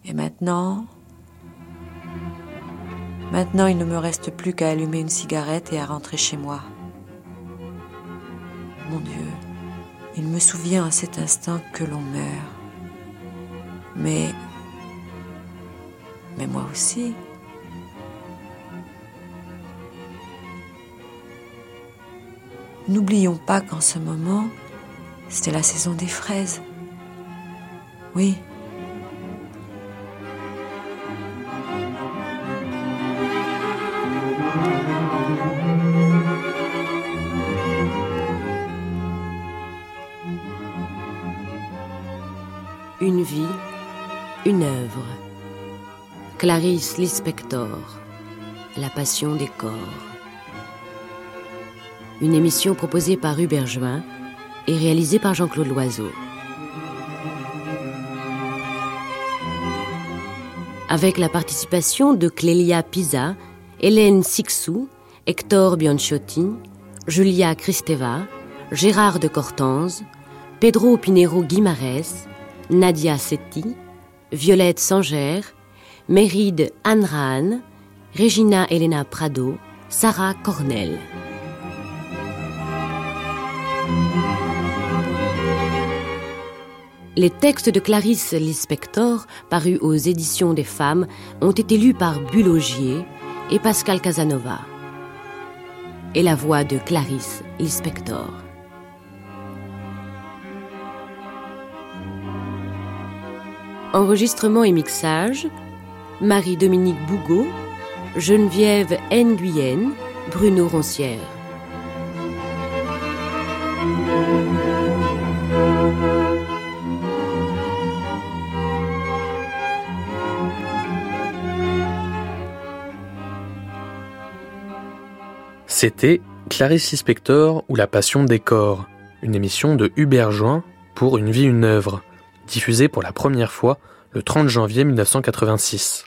Et maintenant, maintenant il ne me reste plus qu'à allumer une cigarette et à rentrer chez moi. Mon Dieu, il me souvient à cet instant que l'on meurt. Mais, mais moi aussi. N'oublions pas qu'en ce moment, c'était la saison des fraises. Oui, une œuvre. Clarisse Lispector, La passion des corps. Une émission proposée par Hubert Juin et réalisée par Jean-Claude Loiseau. Avec la participation de Clélia Pisa, Hélène Sixou, Hector Bianchotti, Julia Kristeva, Gérard de Cortanze, Pedro Pinero Guimarès, Nadia Setti, Violette Sanger, Méride Anraan, Regina Elena Prado, Sarah Cornell. Les textes de Clarisse Lispector, parus aux éditions des femmes, ont été lus par Bulogier et Pascal Casanova. Et la voix de Clarisse Lispector. Enregistrement et mixage Marie-Dominique Bougot, Geneviève Nguyen, Bruno Roncière. C'était Clarisse Lispector ou La Passion des corps, une émission de Hubert Join pour Une vie, une œuvre, diffusée pour la première fois le 30 janvier 1986.